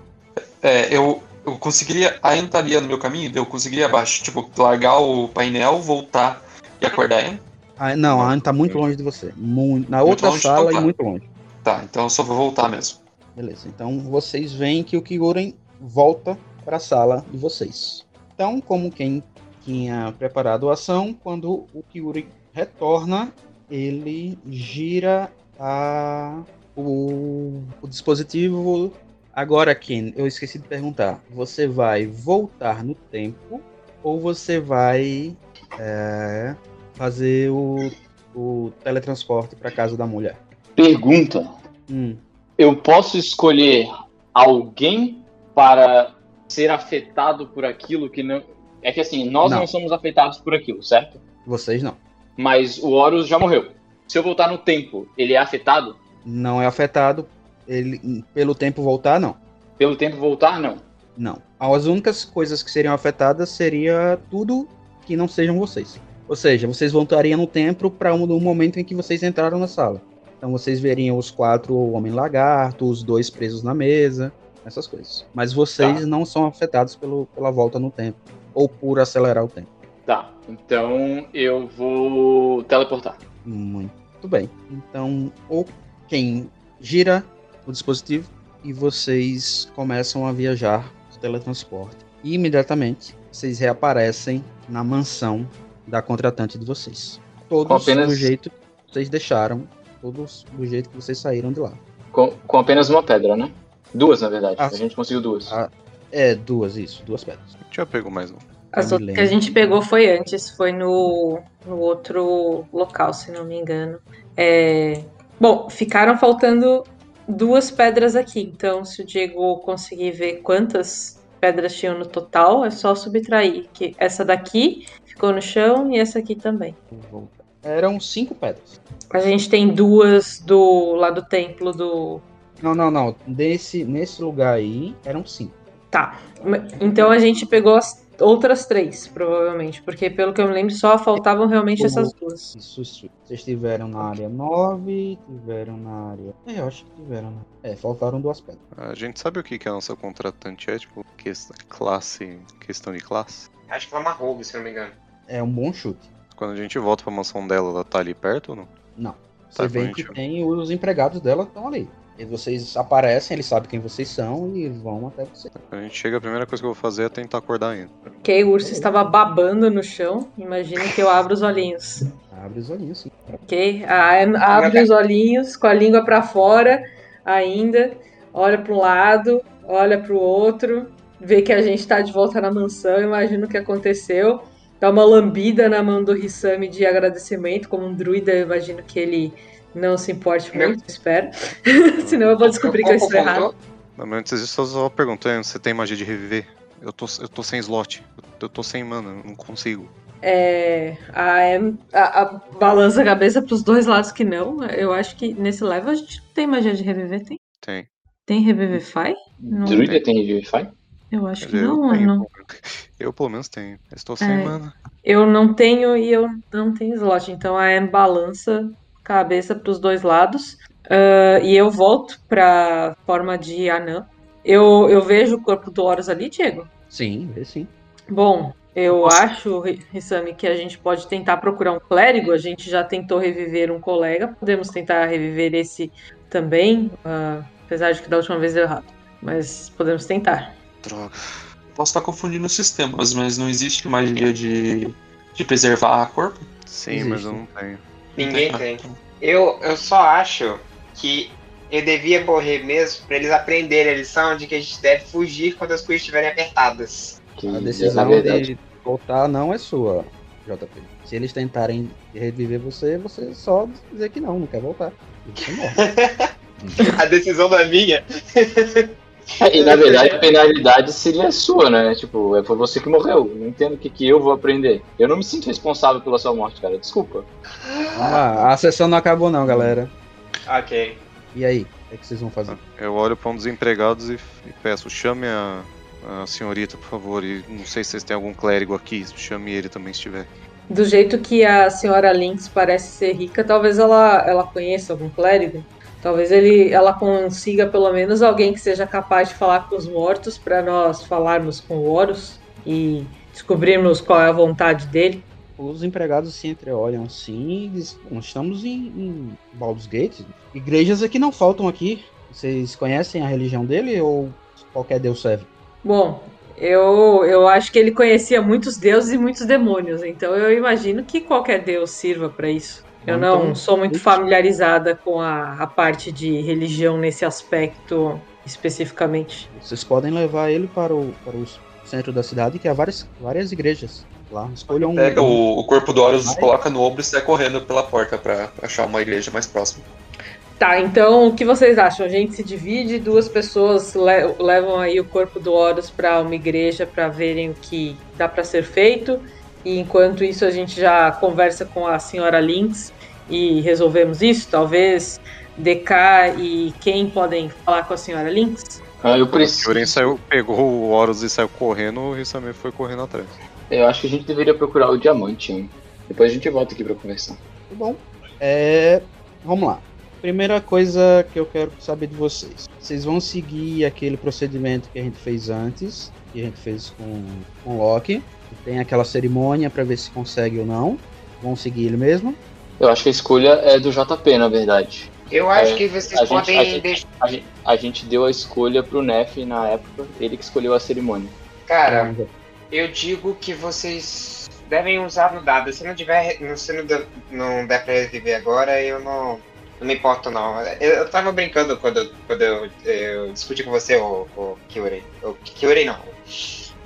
[SPEAKER 2] É, eu, eu conseguiria. Ainda estaria no meu caminho? Eu conseguiria abaixo, tipo, largar o painel, voltar e acordar ele?
[SPEAKER 1] Ah, não, a Anne tá muito longe de você. Muito, na
[SPEAKER 2] Muito
[SPEAKER 1] outra
[SPEAKER 2] longe,
[SPEAKER 1] sala
[SPEAKER 2] então
[SPEAKER 1] e
[SPEAKER 2] tá.
[SPEAKER 1] muito longe.
[SPEAKER 2] Tá, então eu só vou voltar mesmo.
[SPEAKER 1] Beleza, então vocês veem que o Kyuren volta para a sala de vocês. Então, como quem tinha preparado a ação, quando o Kyuren retorna, ele gira a, o, o dispositivo. Agora, Ken, eu esqueci de perguntar. Você vai voltar no tempo ou você vai é, fazer o, o teletransporte para casa da mulher?
[SPEAKER 7] Pergunta:
[SPEAKER 1] Hum,
[SPEAKER 7] eu posso escolher alguém para ser afetado por aquilo que não. É que assim, nós não,
[SPEAKER 1] Não.
[SPEAKER 7] somos afetados por aquilo, certo?
[SPEAKER 1] vocês não.
[SPEAKER 7] Mas o Horus já morreu. Se eu voltar no tempo, ele é afetado?
[SPEAKER 1] não é afetado. Ele, pelo tempo voltar, não.
[SPEAKER 7] Pelo tempo voltar, não.
[SPEAKER 1] Não. As únicas coisas que seriam afetadas seria tudo que não sejam vocês. Ou seja, vocês voltariam no tempo para um, um momento em que vocês entraram na sala. Então vocês veriam os quatro homem lagarto, os dois presos na mesa. Essas coisas. Mas vocês
[SPEAKER 2] Tá.
[SPEAKER 1] não são afetados pelo, pela volta no tempo. Ou por acelerar o tempo.
[SPEAKER 7] Tá, então eu vou teleportar.
[SPEAKER 1] Muito bem. Então, ou quem gira o dispositivo e vocês começam a viajar o teletransporte. E imediatamente vocês reaparecem na mansão da contratante de vocês. Todos
[SPEAKER 7] apenas-
[SPEAKER 1] do jeito que vocês deixaram, todos do jeito que vocês saíram de lá.
[SPEAKER 7] Com, com apenas uma pedra, né? Duas, na verdade.
[SPEAKER 1] Ah,
[SPEAKER 7] a gente conseguiu duas.
[SPEAKER 1] Ah, É, duas, isso, duas pedras.
[SPEAKER 5] Não tinha pego mais um.
[SPEAKER 6] As outras que a gente pegou foi antes, foi no, no outro local, se não me engano. É, Bom, ficaram faltando duas pedras aqui, então se o Diego conseguir ver quantas pedras tinham no total, é só subtrair. Que essa daqui ficou no chão e essa aqui também.
[SPEAKER 1] Eram cinco pedras.
[SPEAKER 6] A gente tem duas do lá do templo do.
[SPEAKER 1] Não, não, não. Nesse, nesse lugar aí eram cinco.
[SPEAKER 6] Tá. Então a gente pegou as outras três, provavelmente, porque pelo que eu me lembro só faltavam realmente essas duas.
[SPEAKER 1] Isso, isso. Vocês estiveram na área 9, tiveram na área. É, eu acho que tiveram, né? É, faltaram duas pedras.
[SPEAKER 5] A gente sabe o que, que a nossa contratante é? Tipo, questão, classe, questão de classe?
[SPEAKER 4] Acho que foi uma rogue, se não me engano.
[SPEAKER 1] É um bom chute.
[SPEAKER 5] Quando a gente volta pra mansão dela, ela tá ali perto ou não?
[SPEAKER 1] Não. Você
[SPEAKER 5] Tá,
[SPEAKER 1] vê que
[SPEAKER 5] gente.
[SPEAKER 1] tem os empregados dela que estão ali. E vocês aparecem, eles sabem quem vocês são e vão até você.
[SPEAKER 5] Quando a gente chega, a primeira coisa que eu vou fazer é tentar acordar ainda.
[SPEAKER 6] Ok, o urso estava babando no chão. Imagina que eu abro os olhinhos.
[SPEAKER 1] Abre os olhinhos, sim.
[SPEAKER 6] Ok? A abre os olhinhos com a língua pra fora ainda. Olha para um lado, olha para o outro. Vê que a gente tá de volta na mansão. Imagina o que aconteceu. Dá uma lambida na mão do Hisami de agradecimento. Como um druida, eu imagino que ele não se importe
[SPEAKER 4] Meu-
[SPEAKER 6] muito, espero. Senão eu vou descobrir que eu estou errado.
[SPEAKER 5] Não, antes disso, eu só pergunto, "É, você tem magia de reviver? Eu tô, eu tô sem slot. Eu tô sem mana, eu não consigo.
[SPEAKER 6] É, a, a, a balança a cabeça pros dois lados que não. Eu acho que nesse level a gente não tem magia de reviver, tem?
[SPEAKER 5] Tem.
[SPEAKER 6] Tem Revivify? Não.
[SPEAKER 7] Druida tem Revivify?
[SPEAKER 6] Eu acho que não,
[SPEAKER 5] eu, tenho,
[SPEAKER 6] não.
[SPEAKER 5] eu pelo menos tenho. Estou sem
[SPEAKER 6] É.
[SPEAKER 5] mana.
[SPEAKER 6] Eu não tenho e eu não tenho slot. Então a Anne balança a cabeça pros dois lados. Ah, e eu volto pra forma de anã. Eu, eu vejo o corpo do Horus ali, Diego.
[SPEAKER 1] Sim, vê sim.
[SPEAKER 6] Bom, eu acho, Ri- Rissami, que a gente pode tentar procurar um clérigo. A gente já tentou reviver um colega. Podemos tentar reviver esse também. ah, apesar de que da última vez deu errado. Mas podemos tentar.
[SPEAKER 5] Droga.
[SPEAKER 8] Posso estar confundindo os sistemas, mas não existe magia de, de preservar corpo?
[SPEAKER 5] Sim, mas eu não tenho.
[SPEAKER 4] Ninguém
[SPEAKER 8] Ah,
[SPEAKER 4] tem.
[SPEAKER 8] então.
[SPEAKER 4] Eu, eu só acho que eu devia morrer mesmo pra eles aprenderem a lição de que a gente deve fugir quando as coisas estiverem apertadas.
[SPEAKER 7] Que,
[SPEAKER 1] A
[SPEAKER 7] na
[SPEAKER 1] decisão de voltar não é sua, JP. Se eles tentarem reviver você, você só dizer que não, não quer voltar. Você morre.
[SPEAKER 4] A decisão não é minha.
[SPEAKER 7] E na verdade a penalidade seria sua, né? Tipo, é, foi você que morreu. Não entendo o que, que eu vou aprender. Eu não me sinto responsável pela sua morte, cara. Desculpa.
[SPEAKER 1] Lá, a sessão não acabou não, galera.
[SPEAKER 4] Ok.
[SPEAKER 1] E aí, o que, é que vocês vão fazer?
[SPEAKER 5] Eu olho pra um dos empregados e, e peço, chame a, a senhorita, por favor. E não sei se vocês têm algum clérigo aqui, chame ele também se tiver.
[SPEAKER 6] Do jeito que a senhora Lynx parece ser rica, talvez ela, ela conheça algum clérigo. Talvez ele, ela consiga pelo menos alguém que seja capaz de falar com os mortos para nós falarmos com o Horus e descobrirmos qual é a vontade dele.
[SPEAKER 1] Os empregados se entreolham assim e nós estamos em, em Baldur's Gate. Igrejas aqui não faltam aqui. Vocês conhecem a religião dele ou qualquer deus serve?
[SPEAKER 6] Bom, eu, eu acho que ele conhecia muitos deuses e muitos demônios, então eu imagino que qualquer deus sirva para isso. Eu
[SPEAKER 1] Então,
[SPEAKER 6] não sou muito familiarizada com a, a parte de religião nesse aspecto especificamente.
[SPEAKER 1] Vocês podem levar ele para o, para o centro da cidade, que há várias, várias igrejas lá. Escolham um.
[SPEAKER 8] Pega o, o corpo do Horus, coloca no ombro e sai correndo pela porta pra achar uma igreja mais próxima.
[SPEAKER 6] Tá, então o que vocês acham? A gente se divide, duas pessoas le- levam aí o corpo do Horus para uma igreja para verem o que dá para ser feito. E enquanto isso a gente já conversa com a senhora Lynx e resolvemos isso. Talvez DK e quem podem falar com a senhora Lynx?
[SPEAKER 7] Ah, eu
[SPEAKER 5] O
[SPEAKER 7] preciso.
[SPEAKER 5] Kyoren saiu, pegou o Horus e saiu correndo, o Hisame foi correndo atrás.
[SPEAKER 7] Eu acho que a gente deveria procurar o diamante, hein? Depois a gente volta aqui pra conversar.
[SPEAKER 1] Tá bom. É, vamos lá. Primeira coisa que eu quero saber de vocês. Vocês vão seguir aquele procedimento que a gente fez antes, que a gente fez com, com Loki. Tem aquela cerimônia pra ver se consegue ou não. Vão seguir ele mesmo.
[SPEAKER 7] Eu acho que a escolha é do JP, na verdade.
[SPEAKER 4] Eu acho
[SPEAKER 7] É,
[SPEAKER 4] que vocês
[SPEAKER 7] a gente-
[SPEAKER 4] podem
[SPEAKER 7] a gente-
[SPEAKER 4] deixar.
[SPEAKER 7] A gente, a gente deu a escolha pro Nef na época, ele que escolheu a cerimônia.
[SPEAKER 4] Cara, eu digo que vocês devem usar no dado. Se não tiver, se não der, não der pra reviver agora, eu não, não me importo não. Eu, eu tava brincando quando, quando eu, eu discuti com você, o, o Kyurei. O Kyurei não.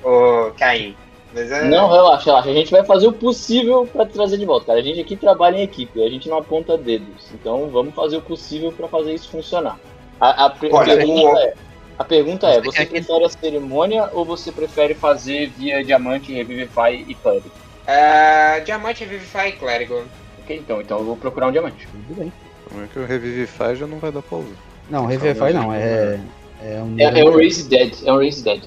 [SPEAKER 4] O Caim. Mas é,
[SPEAKER 7] Não, relaxa, relaxa. A gente vai fazer o possível pra te trazer de volta, cara. A gente aqui trabalha em equipe, a gente não aponta dedos. Então vamos fazer o possível pra fazer isso funcionar. A, a
[SPEAKER 4] Olha,
[SPEAKER 7] pergunta
[SPEAKER 4] o-
[SPEAKER 7] é, a pergunta é,
[SPEAKER 1] Você
[SPEAKER 7] prefere a cerimônia ou você prefere fazer via diamante, revivify e clérigo?
[SPEAKER 4] é, Diamante Vivify Clérigo.
[SPEAKER 7] Ok, então, então eu vou procurar um diamante.
[SPEAKER 1] Tudo bem.
[SPEAKER 5] Como é que o Revivify já não vai dar pra usar?
[SPEAKER 1] Não, Revivify não, é. É um
[SPEAKER 7] É, é um Raise Dead, é um Raise Dead.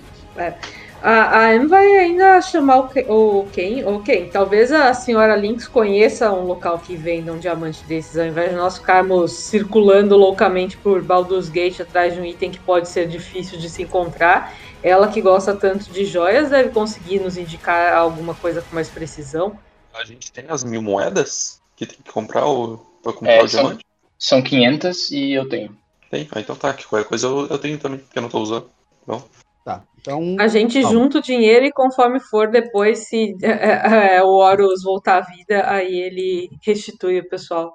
[SPEAKER 6] A, a Em vai ainda chamar o, o Ken. O Ken, talvez a senhora Lynx conheça um local que venda um diamante desses, ao invés de nós ficarmos circulando loucamente por Baldur's Gate atrás de um item que pode ser difícil de se encontrar. Ela que gosta tanto de joias deve conseguir nos indicar alguma coisa com mais precisão.
[SPEAKER 8] A gente tem as mil moedas que tem que comprar o, pra comprar
[SPEAKER 7] É,
[SPEAKER 8] o
[SPEAKER 7] são,
[SPEAKER 8] diamante?
[SPEAKER 7] são 500 e eu tenho.
[SPEAKER 8] Tem? Ah, então tá, que qualquer coisa eu, eu tenho também, que eu não tô usando.
[SPEAKER 1] Tá. Então.
[SPEAKER 6] A gente
[SPEAKER 1] Tá.
[SPEAKER 6] junta o dinheiro e conforme for depois, se é, é, o Horus voltar à vida, aí ele restitui o pessoal.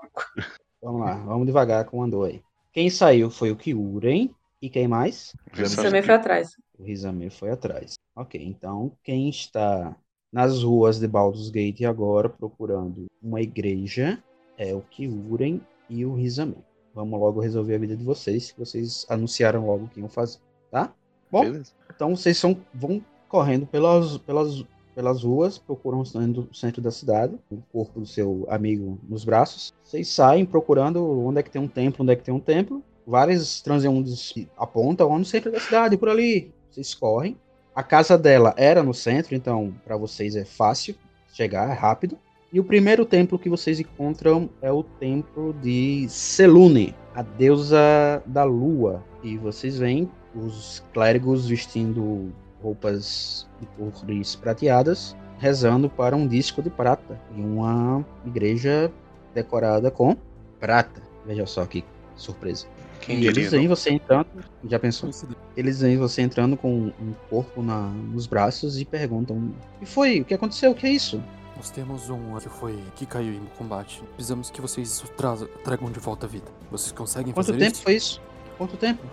[SPEAKER 1] Vamos lá, vamos devagar com o andou aí. Quem saiu foi o Kyuren. E quem mais?
[SPEAKER 6] Isso também foi atrás.
[SPEAKER 1] O Rizame foi atrás. Ok, então quem está nas ruas de Baldur's Gate agora procurando uma igreja é o Kyuren e o Rizame. Vamos logo resolver a vida de vocês, que vocês anunciaram logo o que iam fazer, tá? Bom,
[SPEAKER 5] Beleza.
[SPEAKER 1] então vocês são, vão correndo pelas, pelas, pelas ruas, procuram o centro, centro da cidade, o corpo do seu amigo nos braços. Vocês saem procurando onde é que tem um templo, onde é que tem um templo. Vários transeuntes apontam ó, no centro da cidade, por ali. Vocês correm. A casa dela era no centro, então para vocês é fácil chegar, é rápido. E o primeiro templo que vocês encontram é o templo de Selune, a deusa da lua. E vocês veem os clérigos vestindo roupas de cores prateadas, rezando para um disco de prata em uma igreja decorada com prata. Veja só que surpresa.
[SPEAKER 5] Quem
[SPEAKER 1] e eles veem você entrando, já pensou? Eles veem você entrando com um corpo na, nos braços e perguntam: O que foi? O que aconteceu? O que é isso?
[SPEAKER 9] Nós temos um que foi que caiu em combate. Precisamos que vocês tra tragam de volta à vida. Vocês conseguem
[SPEAKER 1] Quanto
[SPEAKER 9] fazer
[SPEAKER 1] tempo
[SPEAKER 9] isso?
[SPEAKER 1] foi isso? Quanto tempo?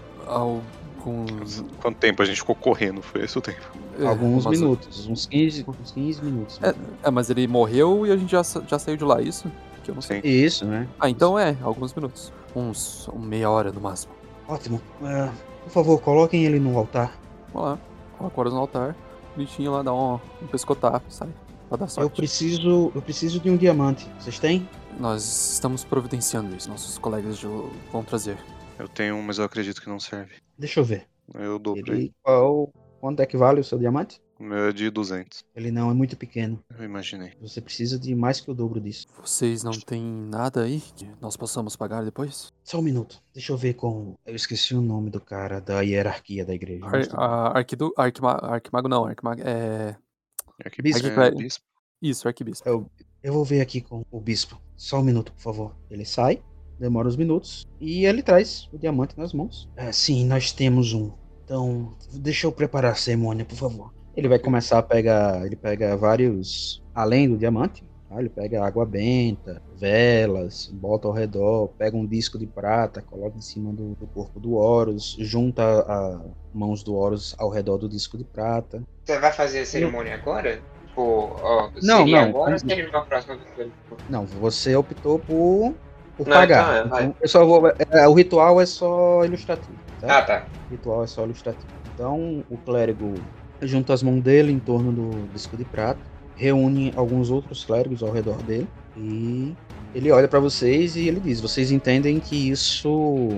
[SPEAKER 9] Alguns
[SPEAKER 5] Quanto tempo a gente ficou correndo? Foi esse o tempo.
[SPEAKER 9] é,
[SPEAKER 1] Alguns
[SPEAKER 9] umas-
[SPEAKER 1] minutos, uns 15, uns 15 minutos.
[SPEAKER 9] É, é, mas ele morreu e a gente já, já saiu de lá, isso? Que eu não sei.
[SPEAKER 5] Sim.
[SPEAKER 1] Isso, né?
[SPEAKER 9] Ah, então é, alguns minutos. Uns um meia hora no máximo.
[SPEAKER 1] Ótimo. É, por favor, coloquem ele no altar.
[SPEAKER 9] Vamos lá. Coloca o no altar. Bonitinho lá, dá um, um pescotapo, sai. Pra dar
[SPEAKER 1] Eu
[SPEAKER 9] sorte.
[SPEAKER 1] preciso, eu preciso de um diamante. Vocês têm?
[SPEAKER 9] Nós estamos providenciando isso. Nossos colegas de- vão trazer.
[SPEAKER 5] Eu tenho um, mas eu acredito que não serve.
[SPEAKER 1] Deixa eu ver.
[SPEAKER 5] Eu dou pra ele.
[SPEAKER 1] Ele, qual, quanto é que vale o seu diamante?
[SPEAKER 5] O meu é de 200.
[SPEAKER 1] Ele não é muito pequeno.
[SPEAKER 5] Eu imaginei.
[SPEAKER 1] Você precisa de mais que o dobro disso.
[SPEAKER 9] Vocês não têm nada aí que nós possamos pagar depois?
[SPEAKER 1] Só um minuto. Deixa eu ver com. Eu esqueci o nome do cara da hierarquia da igreja.
[SPEAKER 9] Ar, a, arquidu, arquima, arquimago não, arquimago é.
[SPEAKER 5] Arquibispo.
[SPEAKER 1] Bispo.
[SPEAKER 5] É, bispo.
[SPEAKER 9] Isso, arquibispo.
[SPEAKER 1] Eu, eu vou ver aqui com o bispo. Só um minuto, por favor. Ele sai, demora uns minutos e ele traz o diamante nas mãos. É, sim, nós temos um. Então, deixa eu preparar a cerimônia, por favor. Ele vai começar a pegar. Ele pega vários. Além do diamante, tá? ele pega água benta, velas, bota ao redor, pega um disco de prata, coloca em cima do, do corpo do Horus, junta a mãos do Horus ao redor do disco de prata.
[SPEAKER 4] Você vai fazer a cerimônia agora? Tipo, ó,
[SPEAKER 1] Não,
[SPEAKER 4] seria
[SPEAKER 1] não,
[SPEAKER 4] agora ou
[SPEAKER 1] não.
[SPEAKER 4] seria na próxima?
[SPEAKER 1] Não, você optou por, por
[SPEAKER 4] Não,
[SPEAKER 1] pagar.
[SPEAKER 4] então é.
[SPEAKER 1] Então, eu só vou, é, o ritual é só ilustrativo. Tá?
[SPEAKER 4] Ah, tá.
[SPEAKER 1] O ritual é só ilustrativo. Então, o clérigo junta as mãos dele em torno do disco de prata, reúne alguns outros clérigos ao redor dele e ele olha para vocês e ele diz: Vocês entendem que isso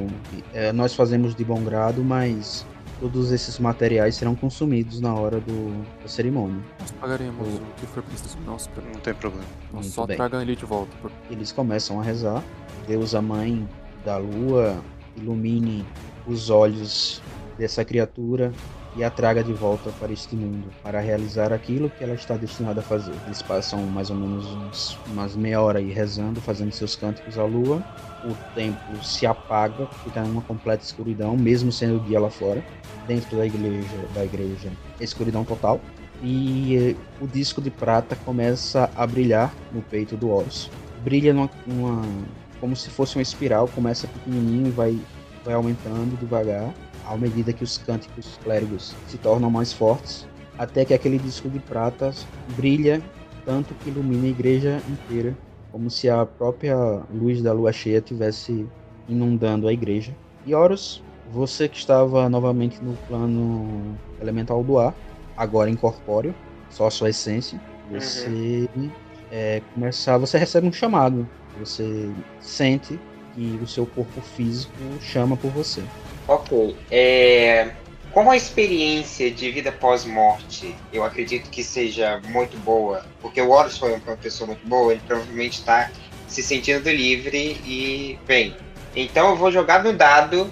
[SPEAKER 1] é, nós fazemos de bom grado, mas todos esses materiais serão consumidos na hora do, da cerimônia.
[SPEAKER 9] Nós pagaremos
[SPEAKER 1] O-
[SPEAKER 9] o que for preciso. Nossa,
[SPEAKER 5] Não tem problema.
[SPEAKER 9] nós só
[SPEAKER 1] bem.
[SPEAKER 9] tragam ele de volta. por-
[SPEAKER 1] Eles começam a rezar. Deus, a mãe, da lua ilumine os olhos dessa criatura e a traga de volta para este mundo, para realizar aquilo que ela está destinada a fazer. Eles passam mais ou menos uns, umas meia hora aí rezando, fazendo seus cânticos à lua. O templo se apaga, fica numa completa escuridão, mesmo sendo dia lá fora. Dentro da igreja, da igreja, escuridão total. E eh, o disco de prata começa a brilhar no peito do Horus. Brilha numa, numa como se fosse uma espiral, começa pequenininho e vai, vai aumentando devagar à medida que os cânticos clérigos se tornam mais fortes, até que aquele disco de prata brilha tanto que ilumina a igreja inteira, como se a própria luz da lua cheia tivesse inundando a igreja. E Horus, você que estava novamente no plano elemental do ar, agora incorpóreo, só a sua essência, você é, começar, você recebe um chamado, você sente que o seu corpo físico chama por você.
[SPEAKER 4] Ok. É... Como a experiência de vida pós-morte, eu acredito que seja muito boa, porque o Horus foi uma pessoa muito boa, ele provavelmente está se sentindo livre e bem. Então eu vou jogar no dado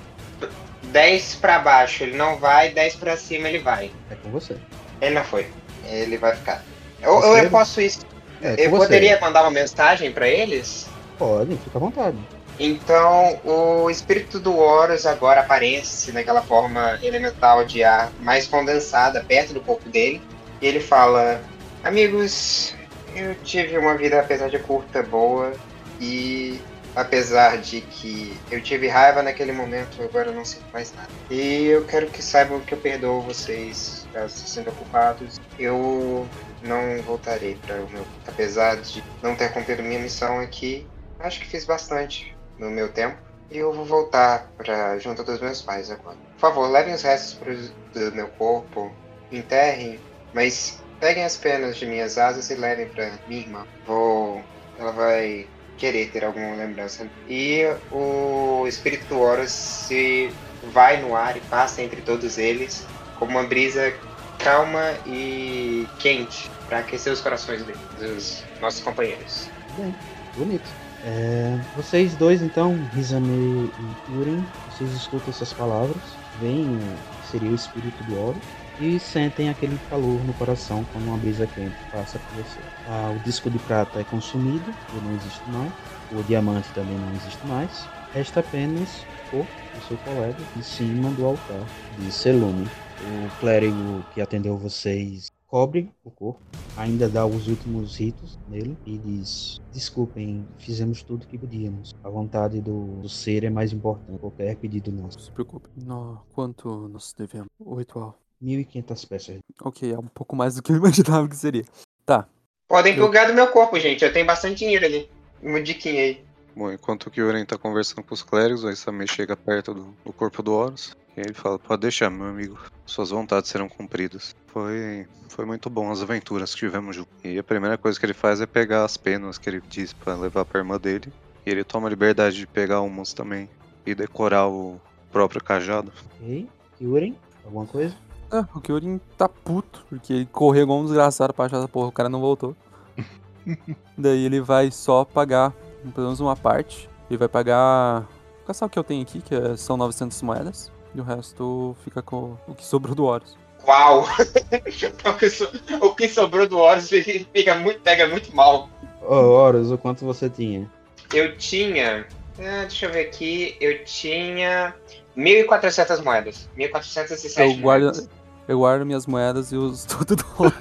[SPEAKER 4] 10 para baixo, ele não vai, 10 para cima ele vai.
[SPEAKER 1] É com você.
[SPEAKER 4] Ele não foi. Ele vai ficar. Eu, eu, eu posso isso.
[SPEAKER 1] É,
[SPEAKER 4] eu
[SPEAKER 1] você.
[SPEAKER 4] poderia mandar uma mensagem para eles?
[SPEAKER 1] Pode, fica à vontade.
[SPEAKER 4] Então, o espírito do Horus agora aparece naquela forma elemental de ar mais condensada, perto do corpo dele. E ele fala: Amigos, eu tive uma vida, apesar de curta, boa. E apesar de que eu tive raiva naquele momento, agora eu não sinto mais nada. E eu quero que saibam que eu perdoo vocês, caso se sintam culpados. Eu não voltarei para o meu. Apesar de não ter cumprido minha missão aqui, acho que fiz bastante no meu tempo. E eu vou voltar para junto dos meus pais agora. Por favor, levem os restos do meu corpo, enterrem, mas peguem as penas de minhas asas e levem para minha irmã. Vou. Ela vai querer ter alguma lembrança. E o espírito do Horus se vai no ar e passa entre todos eles como uma brisa calma e quente para aquecer os corações deles, dos nossos companheiros.
[SPEAKER 1] Bem, bonito. É, vocês dois, então, Rizame e Turin, vocês escutam essas palavras, veem seria o espírito do Horus e sentem aquele calor no coração quando uma brisa quente passa por você. Ah, o disco de prata é consumido, ele não existe mais. O diamante também não existe mais. Resta apenas o seu colega em cima do altar de Selume. O clérigo que atendeu vocês cobre o corpo, ainda dá os últimos ritos nele e diz: Desculpem, fizemos tudo o que podíamos. A vontade do, do ser é mais importante que qualquer pedido
[SPEAKER 9] Não
[SPEAKER 1] nosso.
[SPEAKER 9] se preocupe. No, quanto nós devemos? O ritual.
[SPEAKER 1] 1.500 peças.
[SPEAKER 9] Ok, é um pouco mais do que eu imaginava que seria. Tá.
[SPEAKER 4] Podem pegar do meu corpo, gente. Eu tenho bastante dinheiro ali. Uma diquinha aí.
[SPEAKER 5] Bom, enquanto o Kyuren tá conversando com os clérigos, o Isame chega perto do, do corpo do Horus. E ele fala, pode deixar, meu amigo. Suas vontades serão cumpridas. Foi, foi muito bom as aventuras que tivemos juntos. E a primeira coisa que ele faz é pegar as penas que ele disse pra levar pra irmã dele. E ele toma a liberdade de pegar umas também. E decorar o próprio cajado.
[SPEAKER 1] Ok? Kyuren, alguma coisa?
[SPEAKER 9] Ah, o Kyorin tá puto, porque ele correu igual um desgraçado pra achar essa porra, o cara não voltou. Daí ele vai só pagar, pelo menos uma parte. Ele vai pagar. Vou caçar o que eu tenho aqui, que é- são 900 moedas. E o resto fica com o que sobrou do Horus.
[SPEAKER 4] Uau! o, que sobrou do Horus fica muito, pega muito mal.
[SPEAKER 1] Ô, Horus, o quanto você tinha?
[SPEAKER 4] Eu tinha. ah, deixa eu ver aqui. Eu tinha 1.400 moedas. 1.407
[SPEAKER 9] Eu guardo,
[SPEAKER 4] moedas.
[SPEAKER 9] eu guardo minhas moedas e uso tudo do Horus.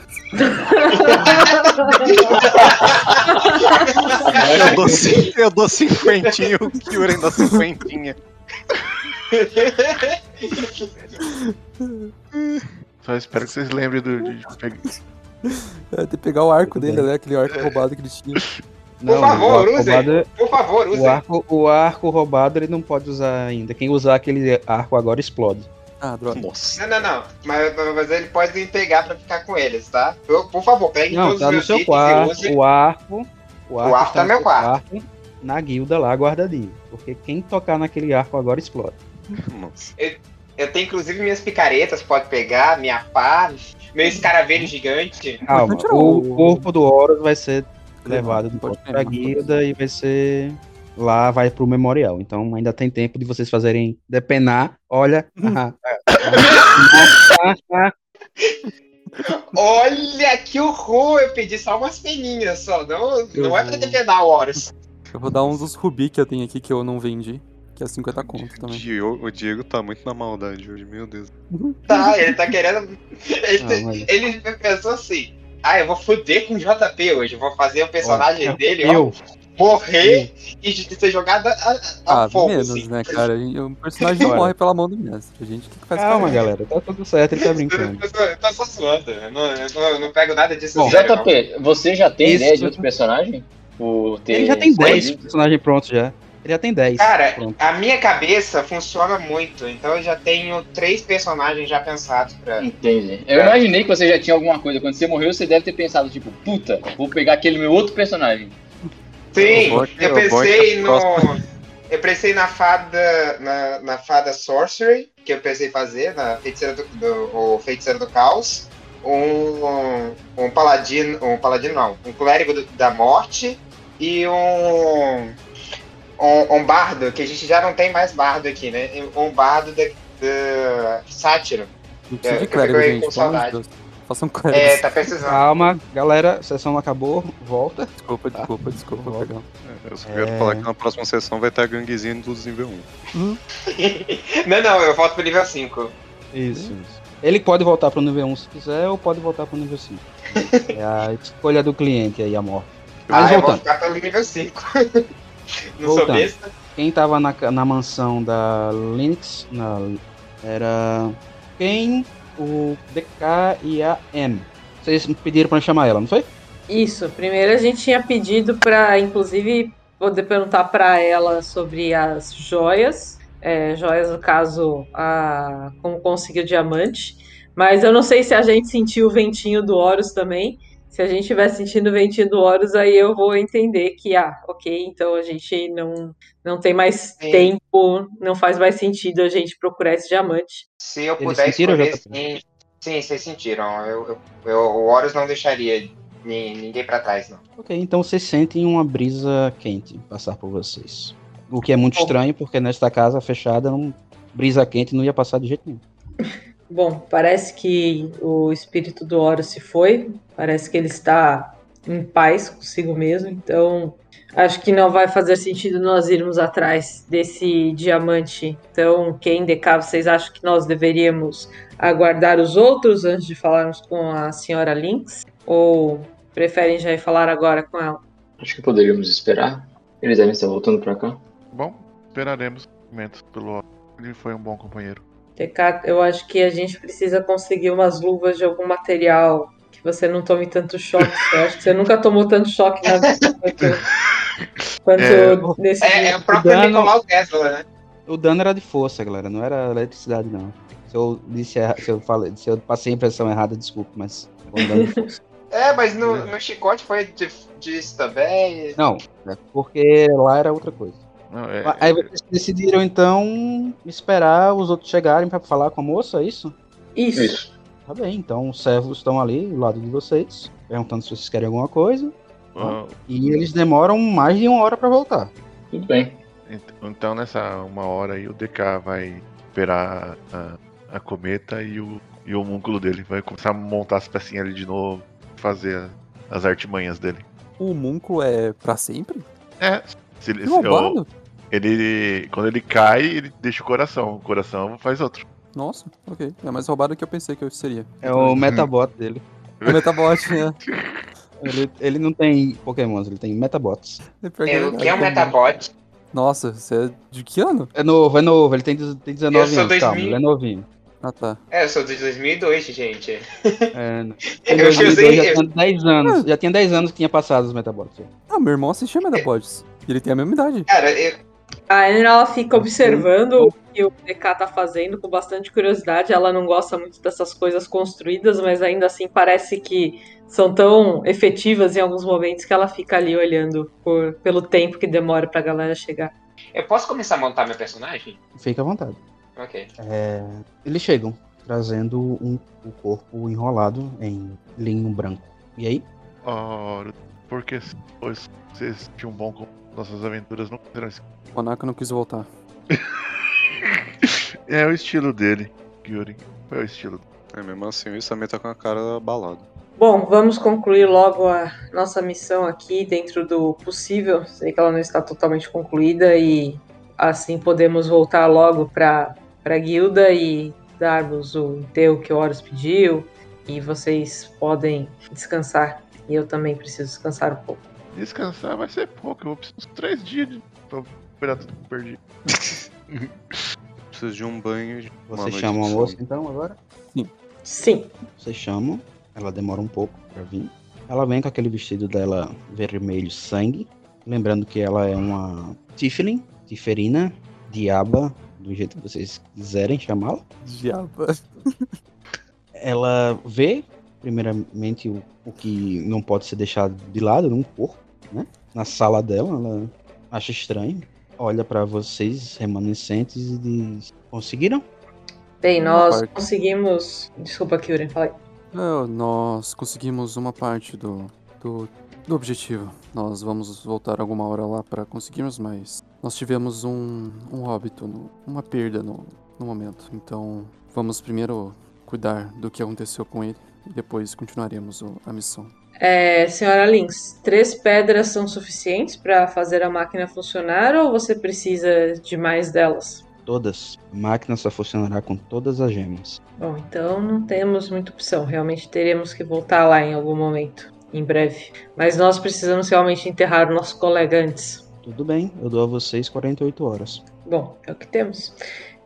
[SPEAKER 5] Eu dou, eu dou cinquentinho, o Kyuren dá cinquentinha.
[SPEAKER 3] Só espero que vocês lembrem do, de pegar.
[SPEAKER 9] É, tem que pegar o arco dele, né? Aquele arco roubado que ele tinha.
[SPEAKER 4] Por favor,
[SPEAKER 1] o arco
[SPEAKER 4] usem.
[SPEAKER 1] roubado,
[SPEAKER 4] Por favor,
[SPEAKER 1] o,
[SPEAKER 4] usem.
[SPEAKER 1] arco, o arco roubado ele não pode usar ainda. Quem usar aquele arco agora explode.
[SPEAKER 9] Ah, droga.
[SPEAKER 5] Nossa.
[SPEAKER 4] Não, não, não. Mas, mas ele pode pegar pra ficar com eles, tá? Por, por favor, pegue
[SPEAKER 1] Não,
[SPEAKER 4] todos
[SPEAKER 1] tá
[SPEAKER 4] os
[SPEAKER 1] no
[SPEAKER 4] meus
[SPEAKER 1] seu
[SPEAKER 4] itens e
[SPEAKER 1] quarto.
[SPEAKER 4] use.
[SPEAKER 1] O arco. O arco,
[SPEAKER 4] arco
[SPEAKER 1] está
[SPEAKER 4] tá no meu
[SPEAKER 1] seu
[SPEAKER 4] quarto.
[SPEAKER 1] Na guilda lá, guardadinho. Porque quem tocar naquele arco agora explode.
[SPEAKER 5] Nossa.
[SPEAKER 4] Eu tenho inclusive minhas picaretas, pode pegar, minha pá, meu escaravelho gigante.
[SPEAKER 1] Calma, o
[SPEAKER 9] o-
[SPEAKER 1] corpo do Horus vai ser levado
[SPEAKER 9] Pode
[SPEAKER 1] volta pra guilda e vai ser lá vai pro memorial. Então ainda tem tempo de vocês fazerem depenar. Olha. ah,
[SPEAKER 4] Olha que horror! Eu pedi só umas peninhas só, não, não é pra defender o Horus.
[SPEAKER 9] Eu vou dar uns dos rubi que eu tenho aqui que eu não vendi. Que é 50 conto
[SPEAKER 5] O
[SPEAKER 9] também.
[SPEAKER 5] Diego, o Diego tá muito na maldade hoje, meu Deus.
[SPEAKER 4] Tá, ele tá querendo. Ele,
[SPEAKER 1] Ah, mas-
[SPEAKER 4] ele pensou assim. Ah, eu vou foder com o JP hoje. eu Vou fazer o personagem
[SPEAKER 1] Ó,
[SPEAKER 4] dele, ó,
[SPEAKER 1] eu,
[SPEAKER 4] morrer e de ser jogado a, a,
[SPEAKER 9] Ah,
[SPEAKER 4] fogo.
[SPEAKER 9] menos,
[SPEAKER 4] assim.
[SPEAKER 9] né, cara? O personagem não
[SPEAKER 1] Olha.
[SPEAKER 9] morre pela mão do mestre. A gente, que, faz
[SPEAKER 1] calma,
[SPEAKER 9] com
[SPEAKER 1] galera. Tá tudo certo, ele tá brincando.
[SPEAKER 4] Eu tô, eu tô só suando. Eu não, eu não, não pego nada disso
[SPEAKER 1] Bom,
[SPEAKER 4] sério, não.
[SPEAKER 7] JP, você já tem
[SPEAKER 1] Isso.
[SPEAKER 7] ideia de outro personagem? Por ter
[SPEAKER 1] Ele já tem 10
[SPEAKER 7] escolhido?
[SPEAKER 1] personagens prontos já. Ele já tem 10.
[SPEAKER 4] Cara,
[SPEAKER 1] Pronto.
[SPEAKER 4] a minha cabeça funciona muito, então eu já tenho três personagens já pensados pra.
[SPEAKER 7] Entendi. Eu imaginei que você já tinha alguma coisa. Quando você morreu, você deve ter pensado, tipo, puta, vou pegar aquele meu outro personagem.
[SPEAKER 4] Sim,
[SPEAKER 5] Eu
[SPEAKER 4] pensei
[SPEAKER 5] que
[SPEAKER 4] no.
[SPEAKER 5] a
[SPEAKER 4] Eu pensei na fada. Na, na fada Sorcery, que eu pensei fazer, na feiticeira do, do, o feiticeiro do caos. Um, um paladino. Um paladino não, um clérigo do- da morte e um, um. um bardo, que a gente já não tem mais bardo aqui, né? Um bardo da, da sátiro.
[SPEAKER 9] Não precisa de clérigo, gente.
[SPEAKER 4] com
[SPEAKER 9] Pelo amor de
[SPEAKER 4] saudade.
[SPEAKER 9] Deus. Faça um clérigo.
[SPEAKER 4] É, tá precisando.
[SPEAKER 1] Calma, galera. A sessão acabou. Volta.
[SPEAKER 9] Desculpa, desculpa, desculpa,
[SPEAKER 1] Volta.
[SPEAKER 9] perdão.
[SPEAKER 5] Eu só quero
[SPEAKER 1] É.
[SPEAKER 5] falar que na próxima sessão vai ter a ganguezinha dos nível 1.
[SPEAKER 4] Não, não, eu volto pro nível 5.
[SPEAKER 1] Isso, isso. Ele pode voltar pro nível 1 se quiser, ou pode voltar pro nível 5. É a escolha do cliente aí, amor. Mas
[SPEAKER 4] Ah, eu vou
[SPEAKER 1] voltando.
[SPEAKER 4] ficar pelo nível 5. Não sou
[SPEAKER 1] Voltando.
[SPEAKER 4] besta.
[SPEAKER 1] Quem tava na, na mansão da Linux na- era quem, o DK e a M. Vocês pediram pra chamar ela, não foi?
[SPEAKER 6] Isso, primeiro a gente tinha pedido para, inclusive, poder perguntar para ela sobre as joias, é, joias no caso, a, como conseguir o diamante, mas eu não sei se a gente sentiu o ventinho do Horus também. Se a gente estiver sentindo o ventinho do Horus, aí eu vou entender que, ah, ok, então a gente não, não tem mais
[SPEAKER 4] Sim.
[SPEAKER 6] tempo, não faz mais sentido a gente procurar esse diamante.
[SPEAKER 4] Se eu
[SPEAKER 1] Eles
[SPEAKER 4] puder
[SPEAKER 1] sentiram,
[SPEAKER 4] escolher,
[SPEAKER 1] JP?
[SPEAKER 4] sim. Sim, vocês sentiram. Eu, eu- eu- o Horus não deixaria ni- ninguém pra trás, não.
[SPEAKER 1] Ok, então vocês sentem uma brisa quente passar por vocês. O que é muito
[SPEAKER 6] Bom.
[SPEAKER 1] estranho, porque nesta casa fechada, não, brisa quente não ia passar de jeito nenhum.
[SPEAKER 6] Bom, parece que o espírito do Horus se foi, parece que ele está em paz consigo mesmo, então acho que não vai fazer sentido nós irmos atrás desse diamante. Então, quem DK, vocês acham que nós deveríamos aguardar os outros antes de falarmos com a senhora Lynx? Ou preferem já ir falar agora com ela?
[SPEAKER 7] Acho que poderíamos esperar. Eles devem estar voltando pra cá.
[SPEAKER 3] Bom, esperaremos momentos pelo. Ele foi um bom companheiro.
[SPEAKER 6] DK, eu acho que a gente precisa conseguir umas luvas de algum material que você não tome tanto choque. Eu acho que você nunca tomou tanto choque na vida quanto, quanto
[SPEAKER 3] É,
[SPEAKER 6] nesse
[SPEAKER 4] É, é o próprio
[SPEAKER 1] Dano-
[SPEAKER 4] Nicolau Tesla, né?
[SPEAKER 1] O dano era de força, galera, não era eletricidade, não. Se eu disse se eu falei, se eu passei a impressão errada, desculpe, mas foi um dano de força.
[SPEAKER 4] É, mas no, no chicote foi de- disso também.
[SPEAKER 1] Não, é porque lá era outra coisa.
[SPEAKER 3] Não, é-
[SPEAKER 1] Aí vocês decidiram então esperar os outros chegarem pra falar com a moça, é isso?
[SPEAKER 6] Isso.
[SPEAKER 7] Isso.
[SPEAKER 1] Tá bem, então os servos estão ali do lado de vocês, perguntando se vocês querem alguma coisa.
[SPEAKER 3] ah,
[SPEAKER 1] E eles demoram mais de uma hora pra voltar.
[SPEAKER 7] Tudo bem.
[SPEAKER 3] ent- então nessa uma hora aí o DK vai esperar a, a cometa e o, e o homúnculo dele. Vai começar a montar as pecinhas ali de novo, fazer as artimanhas dele.
[SPEAKER 9] O homúnculo é pra sempre?
[SPEAKER 3] É, se ele,
[SPEAKER 9] Que
[SPEAKER 3] se-
[SPEAKER 9] roubado?
[SPEAKER 3] Ele. Quando ele cai, ele deixa o coração. O coração faz outro.
[SPEAKER 9] Nossa, ok. É mais roubado do que eu pensei que eu seria.
[SPEAKER 1] É o metabot dele.
[SPEAKER 9] O Metabot, né?
[SPEAKER 1] Ele, ele não tem pokémons, ele tem metabots.
[SPEAKER 9] É
[SPEAKER 4] É,
[SPEAKER 9] é
[SPEAKER 4] o que é um Metabot?
[SPEAKER 9] Nossa, você é de que ano?
[SPEAKER 1] É novo, é novo, ele tem, tem 19
[SPEAKER 4] Eu sou
[SPEAKER 1] anos, calma,
[SPEAKER 4] 2000.
[SPEAKER 1] ele é novinho.
[SPEAKER 9] Ah, tá.
[SPEAKER 1] É,
[SPEAKER 4] É, eu sou de 2002, gente.
[SPEAKER 1] É, em
[SPEAKER 4] Eu
[SPEAKER 1] 2002
[SPEAKER 4] usei.
[SPEAKER 1] já tinha 10 anos, já tinha 10 anos que tinha passado os metabots.
[SPEAKER 9] Ah, meu irmão assistia Metabots. E ele tem a mesma idade.
[SPEAKER 4] Cara, eu,
[SPEAKER 6] A Anne, ela fica observando o que o DK tá fazendo com bastante curiosidade. Ela não gosta muito dessas coisas construídas, mas ainda assim parece que são tão efetivas em alguns momentos que ela fica ali olhando por, pelo tempo que demora pra galera chegar.
[SPEAKER 4] eu posso começar a montar meu personagem?
[SPEAKER 1] Fica à vontade.
[SPEAKER 4] Ok.
[SPEAKER 1] É, eles chegam, trazendo um, o corpo enrolado em linho branco. E aí?
[SPEAKER 3] Ora, porque vocês tinham um bom. Nossas aventuras não serão.
[SPEAKER 9] O Anaka não quis voltar.
[SPEAKER 3] É o estilo dele, Gyuri. É o estilo dele.
[SPEAKER 5] É, mesmo assim, o Isame tá com a cara abalada.
[SPEAKER 6] Bom, vamos concluir logo a nossa missão aqui dentro do possível. Sei que ela não está totalmente concluída e assim podemos voltar logo para a guilda e darmos o enterro que o Horus pediu e vocês podem descansar. E eu também preciso descansar um pouco.
[SPEAKER 3] Descansar vai ser pouco, eu vou precisar de três dias de... pra recuperar tudo que eu perdi.
[SPEAKER 5] Preciso de um banho. de uma
[SPEAKER 1] Você
[SPEAKER 5] noite
[SPEAKER 1] chama a moça então agora?
[SPEAKER 6] Sim.
[SPEAKER 1] Você chama, ela demora um pouco pra vir. Ela vem com aquele vestido dela vermelho sangue. Lembrando que ela é uma Tiflin, Tiferina, Diaba, do jeito que vocês quiserem chamá-la.
[SPEAKER 9] Diaba.
[SPEAKER 1] Ela vê, primeiramente, o, o que não pode ser deixado de lado num corpo, né? Na sala dela, ela acha estranho. Olha pra vocês, remanescentes, e diz: Conseguiram?
[SPEAKER 6] Bem, nós
[SPEAKER 9] parte.
[SPEAKER 6] conseguimos. Desculpa, Kyurem, falei.
[SPEAKER 9] É, nós conseguimos uma parte do, do, do objetivo. Nós vamos voltar alguma hora lá para conseguirmos, mas nós tivemos um, um óbito, no- uma perda no, no momento. Então vamos primeiro cuidar do que aconteceu com ele e depois continuaremos a missão.
[SPEAKER 6] É, senhora Lynx, três pedras são suficientes para fazer a máquina funcionar ou você precisa de mais delas?
[SPEAKER 1] Todas. A máquina só funcionará com todas as gemas.
[SPEAKER 6] Bom, então não temos muita opção. Realmente teremos que voltar lá em algum momento, em breve. Mas nós precisamos realmente enterrar o nosso colega antes.
[SPEAKER 1] Tudo bem, eu dou a vocês 48 horas.
[SPEAKER 6] Bom, é o que temos.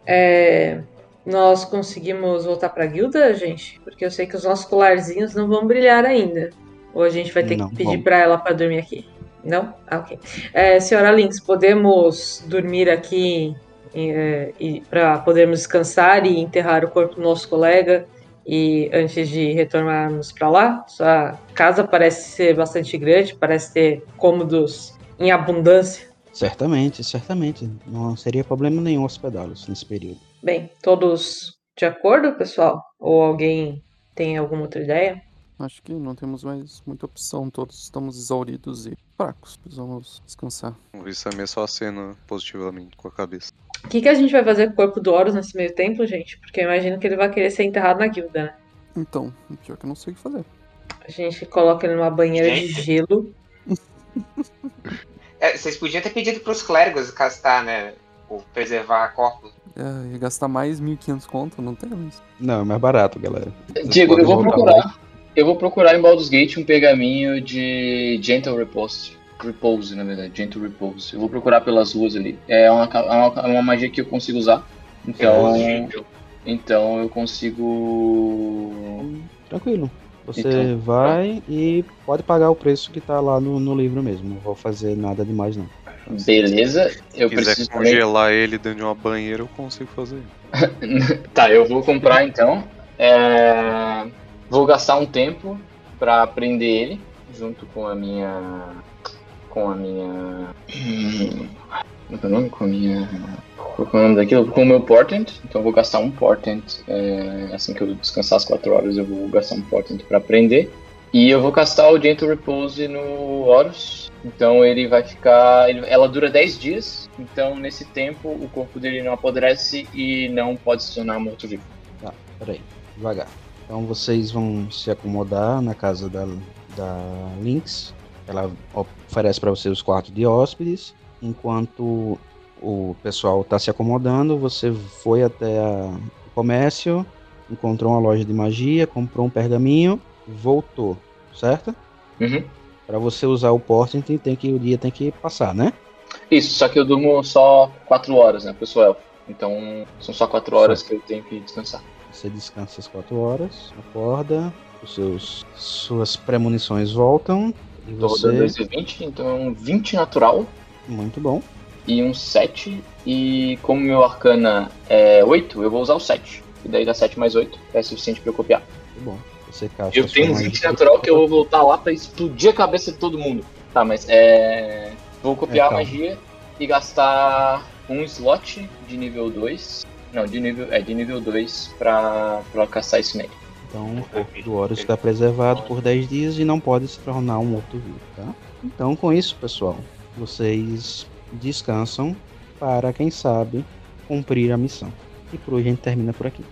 [SPEAKER 6] É, nós conseguimos voltar para a guilda, gente? Porque eu sei que os nossos colarzinhos não vão brilhar ainda. Ou a gente vai ter
[SPEAKER 1] Não,
[SPEAKER 6] que pedir para ela para dormir aqui? Não? Ah, ok. É, senhora Lynx, podemos dormir aqui para podermos descansar e enterrar o corpo do nosso colega e antes de retornarmos para lá? Sua casa parece ser bastante grande, parece ter cômodos em abundância.
[SPEAKER 1] Certamente, certamente. Não seria problema nenhum hospedá-los nesse período.
[SPEAKER 6] Bem, todos de acordo, pessoal? Ou alguém tem alguma outra ideia?
[SPEAKER 9] Acho que não temos mais muita opção. Todos estamos exauridos e fracos. Precisamos descansar.
[SPEAKER 5] O Isame só acena positivamente com a cabeça.
[SPEAKER 6] O que, que a gente vai fazer com o corpo do Horus nesse meio tempo, gente? Porque eu imagino que ele vai querer ser enterrado na guilda, né?
[SPEAKER 9] Então, pior que eu não sei o que fazer.
[SPEAKER 6] A gente coloca ele numa banheira de gelo.
[SPEAKER 4] É, vocês podiam ter pedido pros clérigos castar, né? Ou preservar corpos.
[SPEAKER 9] É, ia gastar mais 1.500 conto, não temos.
[SPEAKER 1] Não, é mais barato, galera. Vocês
[SPEAKER 2] Diego, eu vou procurar. Eu vou procurar em Baldur's Gate um pergaminho de Gentle Repose. Repose, na verdade, Gentle Repose. Eu vou procurar pelas ruas ali. É uma, é uma, é uma magia que eu consigo usar. Então, então eu consigo.
[SPEAKER 1] Tranquilo. Você
[SPEAKER 2] Então,
[SPEAKER 1] vai e pode pagar o preço que tá lá no, no livro mesmo. Não vou fazer nada demais, não.
[SPEAKER 2] Beleza. Eu
[SPEAKER 5] Se quiser
[SPEAKER 2] preciso também.
[SPEAKER 5] congelar ele dentro de uma banheira, eu consigo fazer.
[SPEAKER 2] Tá, eu vou comprar então. É, Vou gastar um tempo pra prender ele, junto com a minha. Com a minha. Como é que é o nome? Com a minha. Qual é o nome daquilo? Com o meu portent. Então eu vou gastar um portent. é, Assim que eu descansar as 4 horas, eu vou gastar um portent pra prender. E eu vou castar o Gentle Repose no Horus. Então ele vai ficar. ele- ela dura 10 dias. Então nesse tempo o corpo dele não apodrece e não pode se tornar morto-vivo.
[SPEAKER 1] Tá, peraí. Devagar. Então vocês vão se acomodar na casa da, da Lynx. Ela oferece para vocês os quartos de hóspedes. Enquanto o pessoal está se acomodando, você foi até a- o comércio, encontrou uma loja de magia, comprou um pergaminho, voltou, certo?
[SPEAKER 2] Uhum.
[SPEAKER 1] Para você usar o porte, tem, tem que o dia tem que passar, né?
[SPEAKER 2] Isso, só que eu durmo só 4 horas, né? Porque eu sou elfo. Então são só 4 horas que eu tenho que descansar.
[SPEAKER 1] Você descansa as 4 horas, acorda, os seus suas premonições voltam e
[SPEAKER 2] Tô rodando
[SPEAKER 1] você
[SPEAKER 2] 2 e 20, então é um 20 natural
[SPEAKER 1] muito bom.
[SPEAKER 2] e um 7. E como meu arcana é 8, eu vou usar o 7. E daí dá 7 mais 8, é suficiente pra eu copiar.
[SPEAKER 1] Muito bom. Você caixa
[SPEAKER 2] Eu tenho um 20 natural que eu vou voltar lá pra explodir a cabeça de todo mundo. Tá, mas é. Vou copiar
[SPEAKER 1] É,
[SPEAKER 2] a magia e gastar um slot de nível 2. Não, de nível. É, de nível 2 pra, pra caçar isso nele.
[SPEAKER 1] Então o corpo do Horus está preservado por 10 dias e não pode se tornar um morto-vivo, tá? Então com isso, pessoal, Vocês descansam para, quem sabe, cumprir a missão. E por hoje a gente termina por aqui.